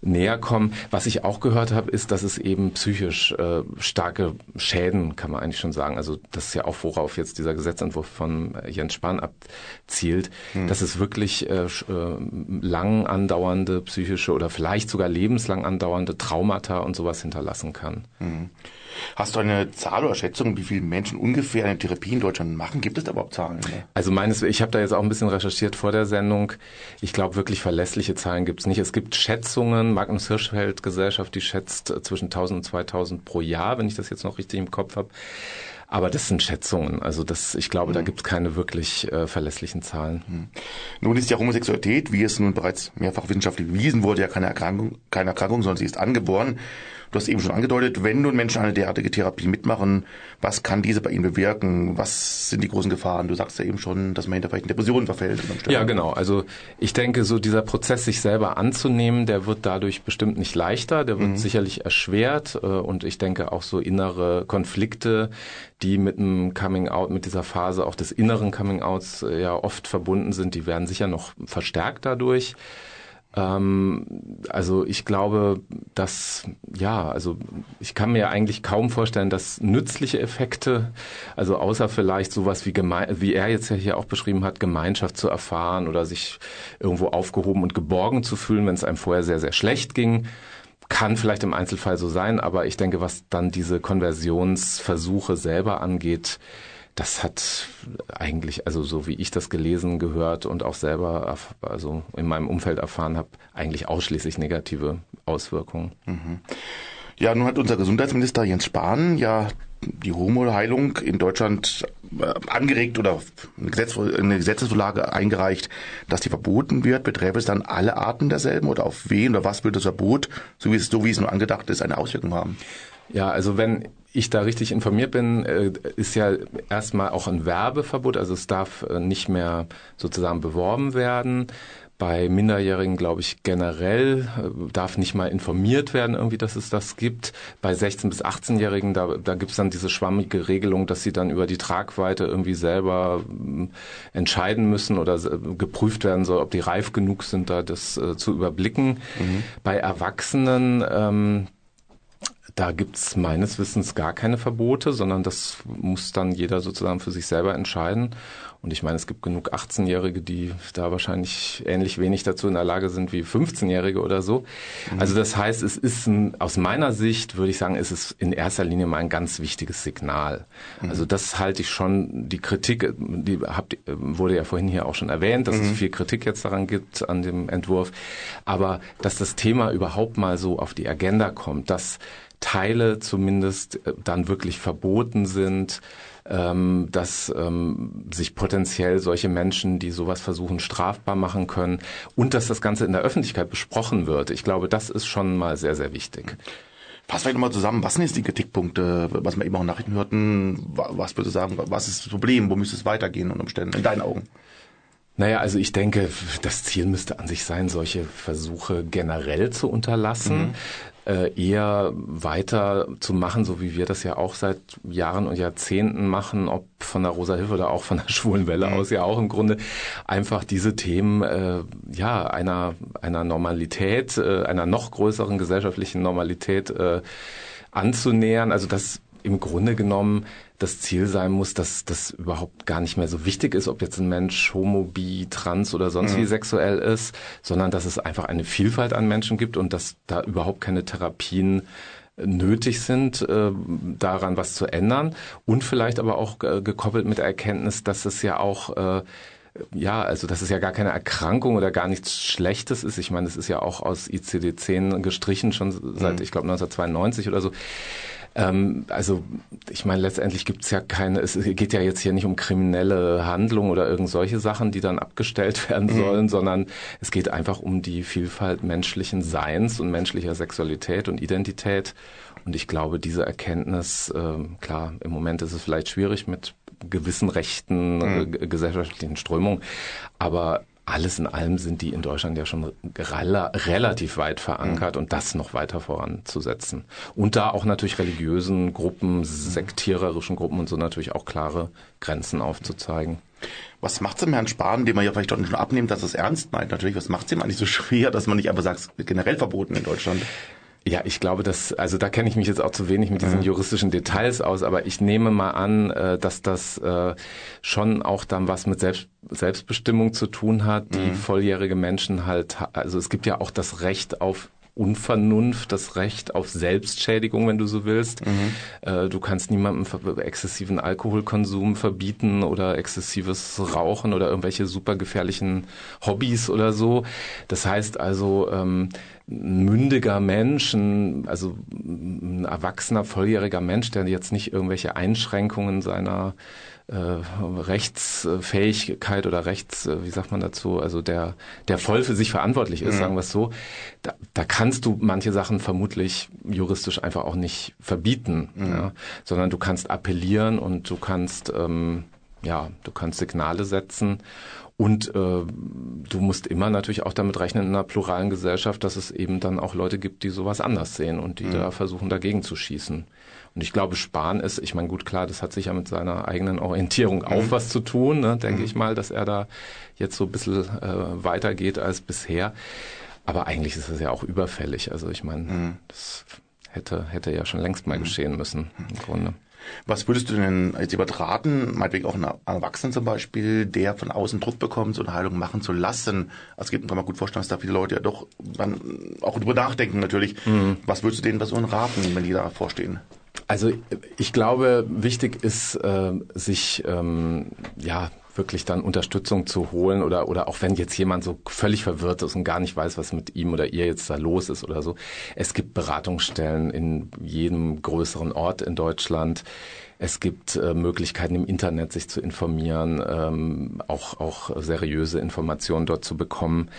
näher kommen. Was ich auch gehört habe, ist, dass es eben psychisch äh, starke Schäden, kann man eigentlich schon sagen. Also das ist ja auch, worauf jetzt dieser Gesetzentwurf von äh, Jens Spahn abzielt, dass es wirklich äh, äh, lang andauernde psychische oder vielleicht sogar lebenslang andauernde Traumata und sowas hinterlassen kann. Hast du eine Zahl oder Schätzung, wie viele Menschen ungefähr eine Therapie in Deutschland machen? Gibt es da überhaupt Zahlen? Also meines, ich habe da jetzt auch ein bisschen recherchiert vor der Sendung. Ich glaube, wirklich verlässliche Zahlen gibt's nicht. Es gibt Schätzungen, Magnus Hirschfeld Gesellschaft, die schätzt äh, zwischen 1000 und 2000 pro Jahr, wenn ich das jetzt noch richtig im Kopf habe. Aber das sind Schätzungen. Also das, ich glaube, Mhm. da gibt es keine wirklich äh, verlässlichen Zahlen. Nun ist ja Homosexualität, wie es nun bereits mehrfach wissenschaftlich bewiesen wurde, ja keine Erkrankung, keine Erkrankung, sondern sie ist angeboren. Du hast eben schon angedeutet, wenn nun Menschen eine derartige Therapie mitmachen, was kann diese bei ihnen bewirken? Was sind die großen Gefahren? Du sagst ja eben schon, dass man hinter vielleicht in Depressionen verfällt. Ja, genau. Also ich denke, so dieser Prozess, sich selber anzunehmen, der wird dadurch bestimmt nicht leichter, der wird sicherlich erschwert äh, und ich denke auch so innere Konflikte, die mit dem Coming Out, mit dieser Phase auch des inneren Coming Outs äh, ja oft verbunden sind, die werden sicher noch verstärkt dadurch. Ähm, also ich glaube, dass ja, also ich kann mir eigentlich kaum vorstellen, dass nützliche Effekte, also außer vielleicht sowas wie geme wie er jetzt ja hier auch beschrieben hat, Gemeinschaft zu erfahren oder sich irgendwo aufgehoben und geborgen zu fühlen, wenn es einem vorher sehr sehr schlecht ging, kann vielleicht im Einzelfall so sein, aber ich denke, was dann diese Konversionsversuche selber angeht, das hat eigentlich, also so wie ich das gelesen, gehört und auch selber, also in meinem Umfeld erfahren habe, eigentlich ausschließlich negative Auswirkungen. Ja, nun hat unser Gesundheitsminister Jens Spahn ja die Homo-Heilung in Deutschland äh, angeregt oder eine, Gesetz, eine Gesetzesvorlage eingereicht, dass die verboten wird. Beträfe es dann alle Arten derselben oder auf wen oder was wird das Verbot, so wie es, so wie es nur angedacht ist, eine Auswirkung haben? Ja, also wenn ich da richtig informiert bin, äh, ist ja erstmal auch ein Werbeverbot, also es darf äh, nicht mehr sozusagen beworben werden. Bei Minderjährigen, glaube ich, generell äh, darf nicht mal informiert werden, irgendwie, dass es das gibt. Bei 16- bis 18-Jährigen, da, da gibt es dann diese schwammige Regelung, dass sie dann über die Tragweite irgendwie selber ähm, entscheiden müssen oder geprüft werden soll, ob die reif genug sind, da das zu überblicken. Bei Erwachsenen ähm, da gibt's meines Wissens gar keine Verbote, sondern das muss dann jeder sozusagen für sich selber entscheiden. Und ich meine, es gibt genug 18-Jährige, die da wahrscheinlich ähnlich wenig dazu in der Lage sind wie 15-Jährige oder so. Also das heißt, es ist ein, aus meiner Sicht, würde ich sagen, ist es in erster Linie mal ein ganz wichtiges Signal. Also das halte ich schon, die Kritik, die habt, wurde ja vorhin hier auch schon erwähnt, dass es viel Kritik jetzt daran gibt, an dem Entwurf. Aber dass das Thema überhaupt mal so auf die Agenda kommt, dass Teile zumindest äh, dann wirklich verboten sind, ähm, dass ähm, sich potenziell solche Menschen, die sowas versuchen, strafbar machen können und dass das Ganze in der Öffentlichkeit besprochen wird. Ich glaube, das ist schon mal sehr, sehr wichtig. Fass vielleicht nochmal zusammen, was sind jetzt die Kritikpunkte, was wir eben auch in Nachrichten hörten, wa- was würdest du sagen, was ist das Problem, wo müsste es weitergehen unter Umständen, in deinen Augen? Naja, also ich denke, das Ziel müsste an sich sein, solche Versuche generell zu unterlassen, äh, eher weiter zu machen, so wie wir das ja auch seit Jahren und Jahrzehnten machen, ob von der Rosa Hilfe oder auch von der Schwulen Welle aus ja auch im Grunde einfach diese Themen äh, ja einer einer Normalität, äh, einer noch größeren gesellschaftlichen Normalität äh, anzunähern. Also das im Grunde genommen das Ziel sein muss, dass das überhaupt gar nicht mehr so wichtig ist, ob jetzt ein Mensch homo, bi, trans oder sonst wie sexuell ist, sondern dass es einfach eine Vielfalt an Menschen gibt und dass da überhaupt keine Therapien nötig sind, äh, daran was zu ändern und vielleicht aber auch äh, gekoppelt mit der Erkenntnis, dass es ja auch äh, ja, also dass es ja gar keine Erkrankung oder gar nichts Schlechtes ist. Ich meine, es ist ja auch aus ICD-10 gestrichen, schon seit, ich glaube, 1992 oder so. Ähm, also ich meine, letztendlich gibt's ja keine, es geht ja jetzt hier nicht um kriminelle Handlungen oder irgend solche Sachen, die dann abgestellt werden sollen, sondern es geht einfach um die Vielfalt menschlichen Seins und menschlicher Sexualität und Identität. Und ich glaube, diese Erkenntnis, ähm, klar, im Moment ist es vielleicht schwierig mit gewissen rechten äh, g- gesellschaftlichen Strömungen, aber alles in allem sind die in Deutschland ja schon rela relativ weit verankert und das noch weiter voranzusetzen. Und da auch natürlich religiösen Gruppen, sektiererischen Gruppen und so natürlich auch klare Grenzen aufzuzeigen. Was macht's dem Herrn Spahn, dem man ja vielleicht auch nicht nur abnimmt, dass er es ernst meint, natürlich, was macht's ihm eigentlich so schwer, dass man nicht einfach sagt, generell verboten in Deutschland? Ja, ich glaube, dass, also da kenne ich mich jetzt auch zu wenig mit diesen juristischen Details aus, aber ich nehme mal an, äh, dass das äh, schon auch dann was mit Selbst, Selbstbestimmung zu tun hat, die volljährige Menschen halt, ha- also es gibt ja auch das Recht auf Unvernunft, das Recht auf Selbstschädigung, wenn du so willst. Äh, du kannst niemandem exzessiven Alkoholkonsum verbieten oder exzessives Rauchen oder irgendwelche super gefährlichen Hobbys oder so. Das heißt also, ähm, ein mündiger Mensch, ein, also ein ein erwachsener, volljähriger Mensch, der jetzt nicht irgendwelche Einschränkungen seiner äh, Rechtsfähigkeit oder Rechts, äh, wie sagt man dazu, also der, der voll für sich verantwortlich ist, Mhm. sagen wir es so, da, da kannst du manche Sachen vermutlich juristisch einfach auch nicht verbieten, Mhm. ja, sondern du kannst appellieren und du kannst, ähm, ja, du kannst Signale setzen und äh, du musst immer natürlich auch damit rechnen in einer pluralen Gesellschaft, dass es eben dann auch Leute gibt, die sowas anders sehen und die Mhm. da versuchen dagegen zu schießen. Und ich glaube, Spahn ist, ich meine, gut, klar, das hat sicher mit seiner eigenen Orientierung auch Mhm. was zu tun, ne, denke Mhm. ich mal, dass er da jetzt so ein bisschen äh, weitergeht als bisher. Aber eigentlich ist es ja auch überfällig. Also ich meine, Mhm. das hätte, hätte ja schon längst mal geschehen müssen, im Grunde. Was würdest du denn jetzt übertraten, meinetwegen auch einen Erwachsenen zum Beispiel, der von außen Druck bekommt, so eine Heilung machen zu lassen? Also es kann man gut vorstellen, dass da viele Leute ja doch dann auch drüber nachdenken natürlich. Was würdest du denen Personen raten, wenn die da vorstehen? Also ich glaube, wichtig ist, äh, sich ähm, ja wirklich dann Unterstützung zu holen oder oder auch wenn jetzt jemand so völlig verwirrt ist und gar nicht weiß, was mit ihm oder ihr jetzt da los ist oder so. Es gibt Beratungsstellen in jedem größeren Ort in Deutschland. Es gibt äh, Möglichkeiten im Internet sich zu informieren, ähm, auch auch seriöse Informationen dort zu bekommen.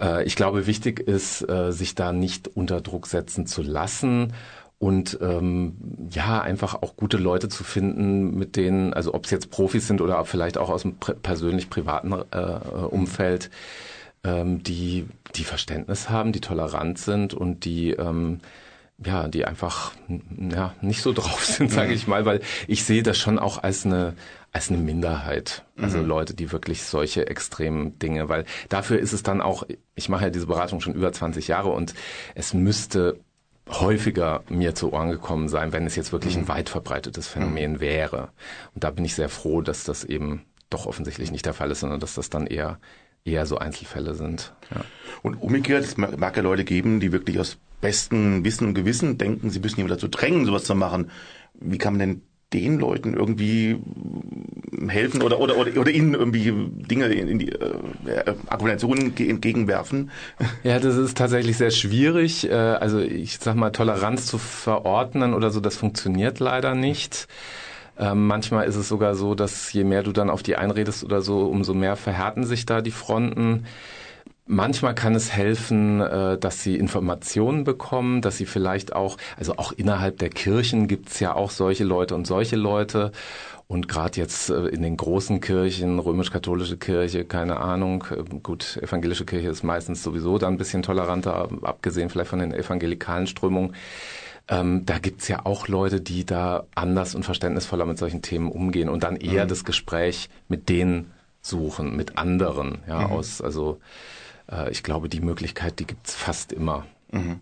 Äh, ich glaube, wichtig ist, äh, sich da nicht unter Druck setzen zu lassen und ähm, ja, einfach auch gute Leute zu finden, mit denen, also ob es jetzt Profis sind oder vielleicht auch aus dem persönlich privaten äh, Umfeld, ähm, die die Verständnis haben, die tolerant sind und die ähm, ja, die einfach ja nicht so drauf sind, sage ich mal, weil ich sehe das schon auch als eine als eine Minderheit, also Mhm. Leute, die wirklich solche extremen Dinge, weil dafür ist es dann auch, ich mache ja diese Beratung schon über 20 Jahre und es müsste häufiger mir zu Ohren gekommen sein, wenn es jetzt wirklich ein weit verbreitetes Phänomen wäre. Und da bin ich sehr froh, dass das eben doch offensichtlich nicht der Fall ist, sondern dass das dann eher eher so Einzelfälle sind. Ja. Und umgekehrt, es mag mag ja Leute geben, die wirklich aus bestem Wissen und Gewissen denken, sie müssen jemanden dazu drängen, sowas zu machen. Wie kann man denn den Leuten irgendwie helfen oder oder oder, oder ihnen irgendwie Dinge in, die äh, Argumentationen ge- entgegenwerfen? Ja, das ist tatsächlich sehr schwierig. Äh, Also ich sag mal, Toleranz zu verordnen oder so, das funktioniert leider nicht. Ähm, manchmal ist es sogar so, dass je mehr du dann auf die einredest oder so, umso mehr verhärten sich da die Fronten. Manchmal kann es helfen, äh, dass sie Informationen bekommen, dass sie vielleicht auch, also auch innerhalb der Kirchen gibt's ja auch solche Leute und solche Leute. Und gerade jetzt äh, in den großen Kirchen, römisch-katholische Kirche, keine Ahnung, äh, gut, evangelische Kirche ist meistens sowieso da ein bisschen toleranter, abgesehen vielleicht von den evangelikalen Strömungen. Ähm, da gibt's ja auch Leute, die da anders und verständnisvoller mit solchen Themen umgehen und dann eher Mhm. das Gespräch mit denen suchen, mit anderen, ja, Mhm. aus, also äh, ich glaube, die Möglichkeit, die gibt's fast immer. Mhm.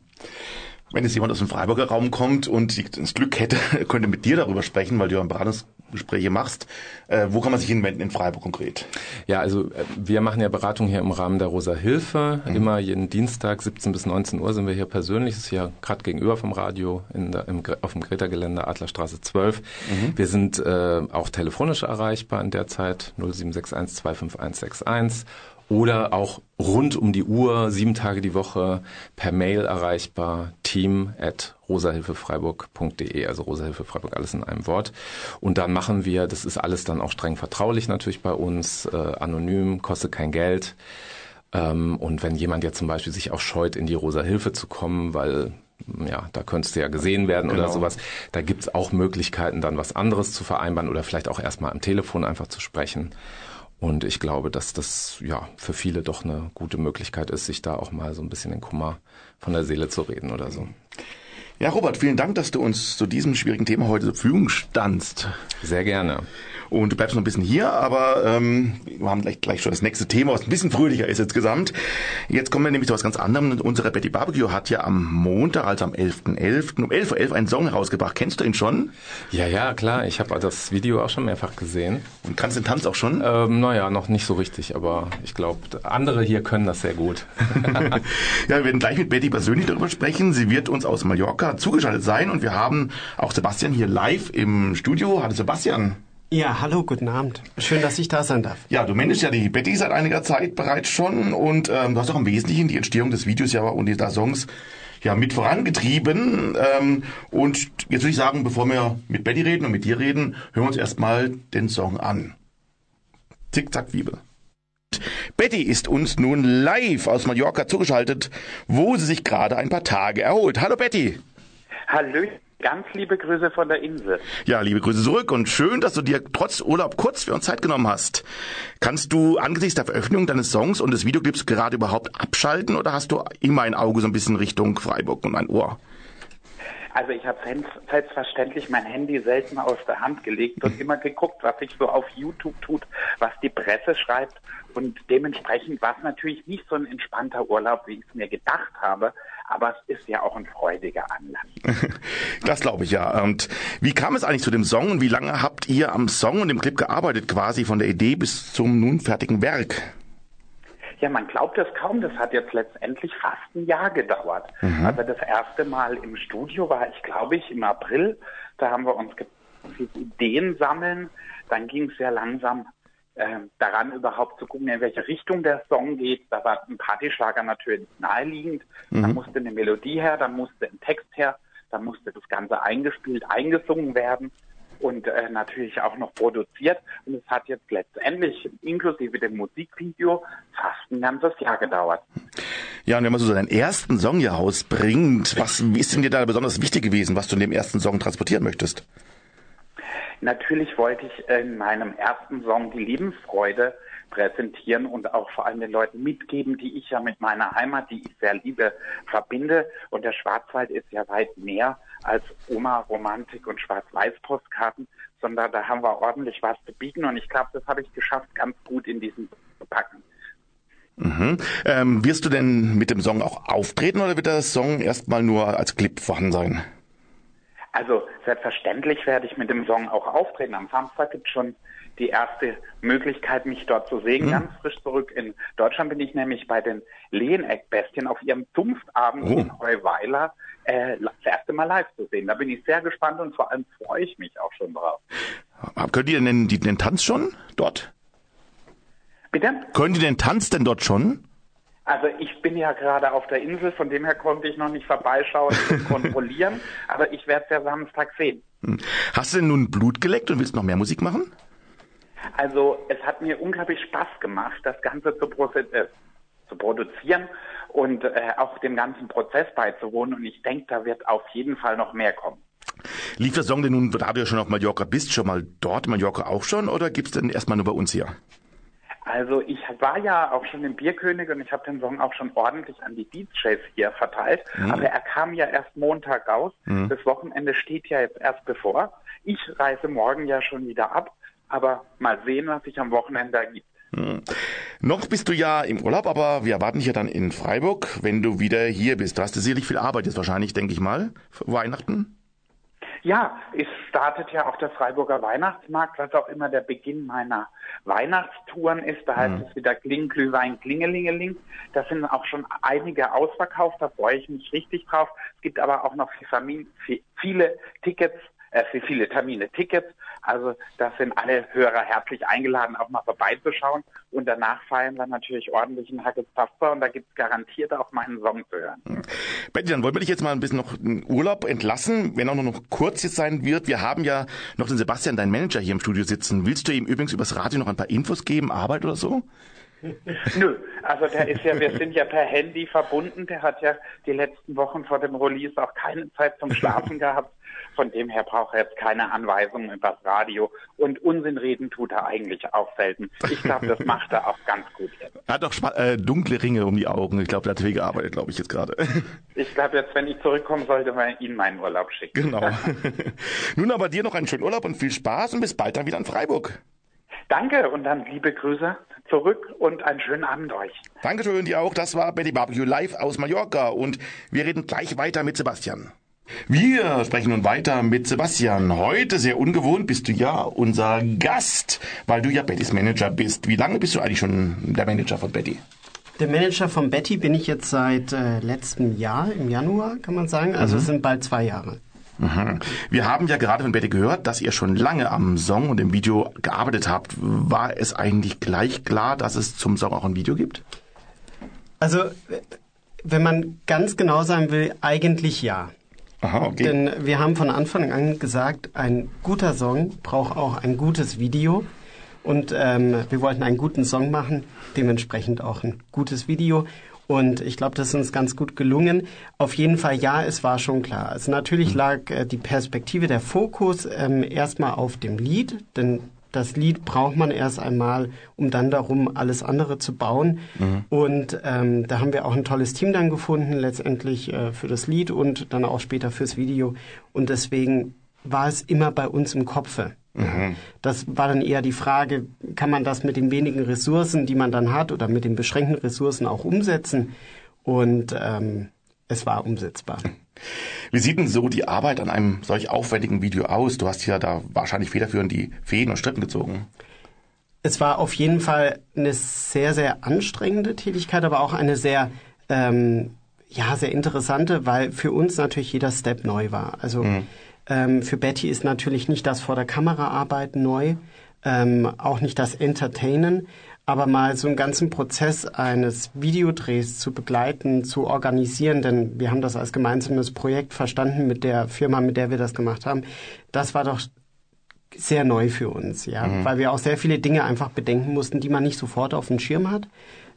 Wenn jetzt jemand aus dem Freiburger Raum kommt und das Glück hätte, könnte mit dir darüber sprechen, weil du ja Beratungsgespräche machst. Äh, wo kann man sich hinwenden in Freiburg konkret? Ja, also äh, wir machen ja Beratung hier im Rahmen der Rosa Hilfe. Immer jeden Dienstag 17 bis 19 Uhr sind wir hier persönlich. Das ist hier gerade gegenüber vom Radio in der, im, auf dem Greta-Gelände Adlerstraße 12. Wir sind äh, auch telefonisch erreichbar in der Zeit 0761 25161 oder auch rund um die Uhr, sieben Tage die Woche per Mail erreichbar, team at rosahilfefreiburg.de, also Rosahilfe Freiburg, alles in einem Wort. Und dann machen wir, das ist alles dann auch streng vertraulich natürlich bei uns, äh, anonym, kostet kein Geld. Ähm, und wenn jemand jetzt zum Beispiel sich auch scheut, in die Rosa Hilfe zu kommen, weil ja, da könntest du ja gesehen werden oder Genau. sowas. Da gibt's auch Möglichkeiten, dann was anderes zu vereinbaren oder vielleicht auch erstmal am Telefon einfach zu sprechen. Und ich glaube, dass das ja für viele doch eine gute Möglichkeit ist, sich da auch mal so ein bisschen den Kummer von der Seele zu reden oder so. Ja, Robert, vielen Dank, dass du uns zu diesem schwierigen Thema heute zur Verfügung standst. Sehr gerne. Und du bleibst noch ein bisschen hier, aber ähm, wir haben gleich, gleich schon das nächste Thema, was ein bisschen fröhlicher ist insgesamt. Jetzt kommen wir nämlich zu was ganz anderem. Unsere Betty Barbecue hat ja am Montag, also am 11.11. um 11.11 Uhr einen Song herausgebracht. Kennst du ihn schon? Ja, ja, klar. Ich habe das Video auch schon mehrfach gesehen. Und kannst den Tanz auch schon? Ähm, naja, noch nicht so richtig, aber ich glaube, andere hier können das sehr gut. Ja, wir werden gleich mit Betty persönlich darüber sprechen. Sie wird uns aus Mallorca zugeschaltet sein und wir haben auch Sebastian hier live im Studio. Hallo Sebastian. Ja, hallo, guten Abend. Schön, dass ich da sein darf. Ja, du managst ja die Betty seit einiger Zeit bereits schon und ähm, du hast auch im Wesentlichen die Entstehung des Videos ja und dieser Songs ja mit vorangetrieben. Ähm, und jetzt würde ich sagen, bevor wir mit Betty reden und mit dir reden, hören wir uns erstmal den Song an. Zick-Zack, Wiebe. Betty ist uns nun live aus Mallorca zugeschaltet, wo sie sich gerade ein paar Tage erholt. Hallo Betty. Hallo, ganz liebe Grüße von der Insel. Ja, liebe Grüße zurück und schön, dass du dir trotz Urlaub kurz für uns Zeit genommen hast. Kannst du angesichts der Veröffentlichung deines Songs und des Videoclips gerade überhaupt abschalten oder hast du immer ein Auge so ein bisschen Richtung Freiburg und ein Ohr? Also ich habe selbstverständlich mein Handy selten aus der Hand gelegt und immer geguckt, was sich so auf YouTube tut, was die Presse schreibt und dementsprechend war es natürlich nicht so ein entspannter Urlaub, wie ich es mir gedacht habe, aber es ist ja auch ein freudiger Anlass. Das glaube ich ja. Und wie kam es eigentlich zu dem Song und wie lange habt ihr am Song und dem Clip gearbeitet, quasi von der Idee bis zum nun fertigen Werk? Ja, man glaubt es kaum. Das hat jetzt letztendlich fast ein Jahr gedauert. Mhm. Also das erste Mal im Studio war ich, glaube ich, im April. Da haben wir uns Ideen sammeln. Dann ging es sehr langsam äh, daran, überhaupt zu gucken, in welche Richtung der Song geht. Da war ein Partyschlager natürlich naheliegend. Mhm. Da musste eine Melodie her, da musste ein Text her, da musste das Ganze eingespielt, eingesungen werden und äh, natürlich auch noch produziert. Und es hat jetzt letztendlich inklusive dem Musikvideo fast ein ganzes Jahr gedauert. Ja, und wenn man so seinen ersten Song hier rausbringt, was ist denn dir da besonders wichtig gewesen, was du in dem ersten Song transportieren möchtest? Natürlich wollte ich in meinem ersten Song die Lebensfreude präsentieren und auch vor allem den Leuten mitgeben, die ich ja mit meiner Heimat, die ich sehr liebe, verbinde. Und der Schwarzwald ist ja weit mehr als Oma-Romantik und Schwarz-Weiß-Postkarten, sondern da haben wir ordentlich was zu bieten. Und ich glaube, das habe ich geschafft, ganz gut in diesen zu packen. Mhm. Ähm, wirst du denn mit dem Song auch auftreten oder wird der Song erstmal nur als Clip vorhanden sein? Also selbstverständlich werde ich mit dem Song auch auftreten. Am Samstag gibt es schon die erste Möglichkeit, mich dort zu sehen. Mhm. Ganz frisch zurück in Deutschland bin ich nämlich bei den Lehneck-Bestien auf ihrem Zunftabend oh. in Heuweiler äh, das erste Mal live zu sehen. Da bin ich sehr gespannt und vor allem freue ich mich auch schon drauf. Könnt ihr denn den, den Tanz schon dort? Bitte? Können die den Tanz denn dort schon? Also ich bin ja gerade auf der Insel, von dem her konnte ich noch nicht vorbeischauen und kontrollieren, aber ich werde es ja Samstag sehen. Hm. Hast du denn nun Blut geleckt und willst noch mehr Musik machen? Also es hat mir unglaublich Spaß gemacht, das Ganze zu, äh, zu produzieren und äh, auch dem ganzen Prozess beizuwohnen und ich denke, da wird auf jeden Fall noch mehr kommen. Lief der Song denn nun, da du ja schon auf Mallorca bist, schon mal dort Mallorca auch schon oder gibt's denn erstmal nur bei uns hier? Also ich war ja auch schon im Bierkönig und ich habe den Song auch schon ordentlich an die DJs hier verteilt. Mhm. Aber er kam ja erst Montag raus. Mhm. Das Wochenende steht ja jetzt erst bevor. Ich reise morgen ja schon wieder ab. Aber mal sehen, was sich am Wochenende ergibt. Mhm. Noch bist du ja im Urlaub, aber wir erwarten dich ja dann in Freiburg, wenn du wieder hier bist. Du hast sicherlich viel Arbeit jetzt wahrscheinlich, denke ich mal, für Weihnachten. Ja, es startet ja auch der Freiburger Weihnachtsmarkt, was auch immer der Beginn meiner Weihnachtstouren ist. Da heißt mhm. es wieder Kling, Glühwein, Klingelingeling. Da sind auch schon einige ausverkauft, da freue ich mich richtig drauf. Es gibt aber auch noch viele Tickets äh, für viele Termine Tickets. Also da sind alle Hörer herzlich eingeladen, auch mal vorbeizuschauen. Und danach feiern wir natürlich ordentlich ein Hackes und da gibt es garantiert auch meinen Song zu hören. Betty, dann wollen wir dich jetzt mal ein bisschen noch in Urlaub entlassen, wenn auch nur noch kurz jetzt sein wird. Wir haben ja noch den Sebastian, deinen Manager, hier im Studio sitzen. Willst du ihm übrigens übers Radio noch ein paar Infos geben, Arbeit oder so? Nö, also der ist ja, wir sind ja per Handy verbunden. Der hat ja die letzten Wochen vor dem Release auch keine Zeit zum Schlafen gehabt. Von dem her braucht er jetzt keine Anweisungen übers Radio. Und Unsinn reden tut er eigentlich auch selten. Ich glaube, das macht er auch ganz gut jetzt. Er hat doch äh, dunkle Ringe um die Augen. Ich glaube, der hat viel gearbeitet, glaube ich jetzt gerade. Ich glaube, jetzt, wenn ich zurückkomme, sollte man ihn meinen Urlaub schicken. Genau. Nun aber dir noch einen schönen Urlaub und viel Spaß und bis bald dann wieder in Freiburg. Danke und dann liebe Grüße zurück und einen schönen Abend euch. Dankeschön, dir auch. Das war Betty Barbecue live aus Mallorca und wir reden gleich weiter mit Sebastian. Wir sprechen nun weiter mit Sebastian. Heute, sehr ungewohnt, bist du ja unser Gast, weil du ja Bettys Manager bist. Wie lange bist du eigentlich schon der Manager von Betty? Der Manager von Betty bin ich jetzt seit äh, letztem Jahr, im Januar, kann man sagen. Also mhm. es sind bald zwei Jahre. Mhm. Wir haben ja gerade von Betty gehört, dass ihr schon lange am Song und dem Video gearbeitet habt. War es eigentlich gleich klar, dass es zum Song auch ein Video gibt? Also Wenn man ganz genau sein will, eigentlich ja. Aha, okay. Denn wir haben von Anfang an gesagt, ein guter Song braucht auch ein gutes Video. Und ähm, wir wollten einen guten Song machen, dementsprechend auch ein gutes Video. Und ich glaube, das ist uns ganz gut gelungen. Auf jeden Fall ja, es war schon klar. Also natürlich lag äh, die Perspektive, der Fokus ähm, erstmal auf dem Lied, denn das Lied braucht man erst einmal, um dann darum alles andere zu bauen. Mhm. Und ähm, da haben wir auch ein tolles Team dann gefunden, letztendlich äh, für das Lied und dann auch später fürs Video. Und deswegen war es immer bei uns im Kopfe. Mhm. Das war dann eher die Frage, kann man das mit den wenigen Ressourcen, die man dann hat, oder mit den beschränkten Ressourcen auch umsetzen? Und ähm, es war umsetzbar. Wie sieht denn so die Arbeit an einem solch aufwendigen Video aus? Du hast ja da wahrscheinlich federführend die Fäden und Strippen gezogen. Es war auf jeden Fall eine sehr, sehr anstrengende Tätigkeit, aber auch eine sehr, ähm, ja, sehr interessante, weil für uns natürlich jeder Step neu war. Also Mhm. Ähm, für Betty ist natürlich nicht das vor der Kamera arbeiten neu, ähm, auch nicht das Entertainen, aber mal so einen ganzen Prozess eines Videodrehs zu begleiten, zu organisieren, denn wir haben das als gemeinsames Projekt verstanden mit der Firma, mit der wir das gemacht haben. Das war doch sehr neu für uns, ja, Mhm. weil wir auch sehr viele Dinge einfach bedenken mussten, die man nicht sofort auf dem Schirm hat.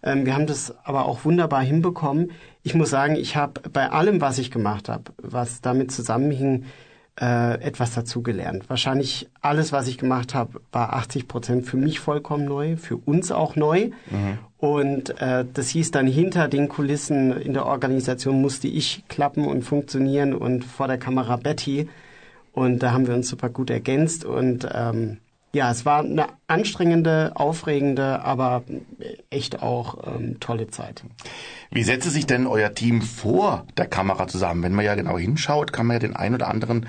Ähm, wir haben das aber auch wunderbar hinbekommen. Ich muss sagen, ich habe bei allem, was ich gemacht habe, was damit zusammenhing, äh, etwas dazugelernt. Wahrscheinlich alles, was ich gemacht habe, war 80 Prozent für mich vollkommen neu, für uns auch neu. Und äh, das hieß dann hinter den Kulissen in der Organisation musste ich klappen und funktionieren und vor der Kamera Betty. Und da haben wir uns super gut ergänzt. Und ähm, ja, es war eine anstrengende, aufregende, aber echt auch ähm, tolle Zeit. Wie setzt sich denn euer Team vor der Kamera zusammen? Wenn man ja genau hinschaut, kann man ja den einen oder anderen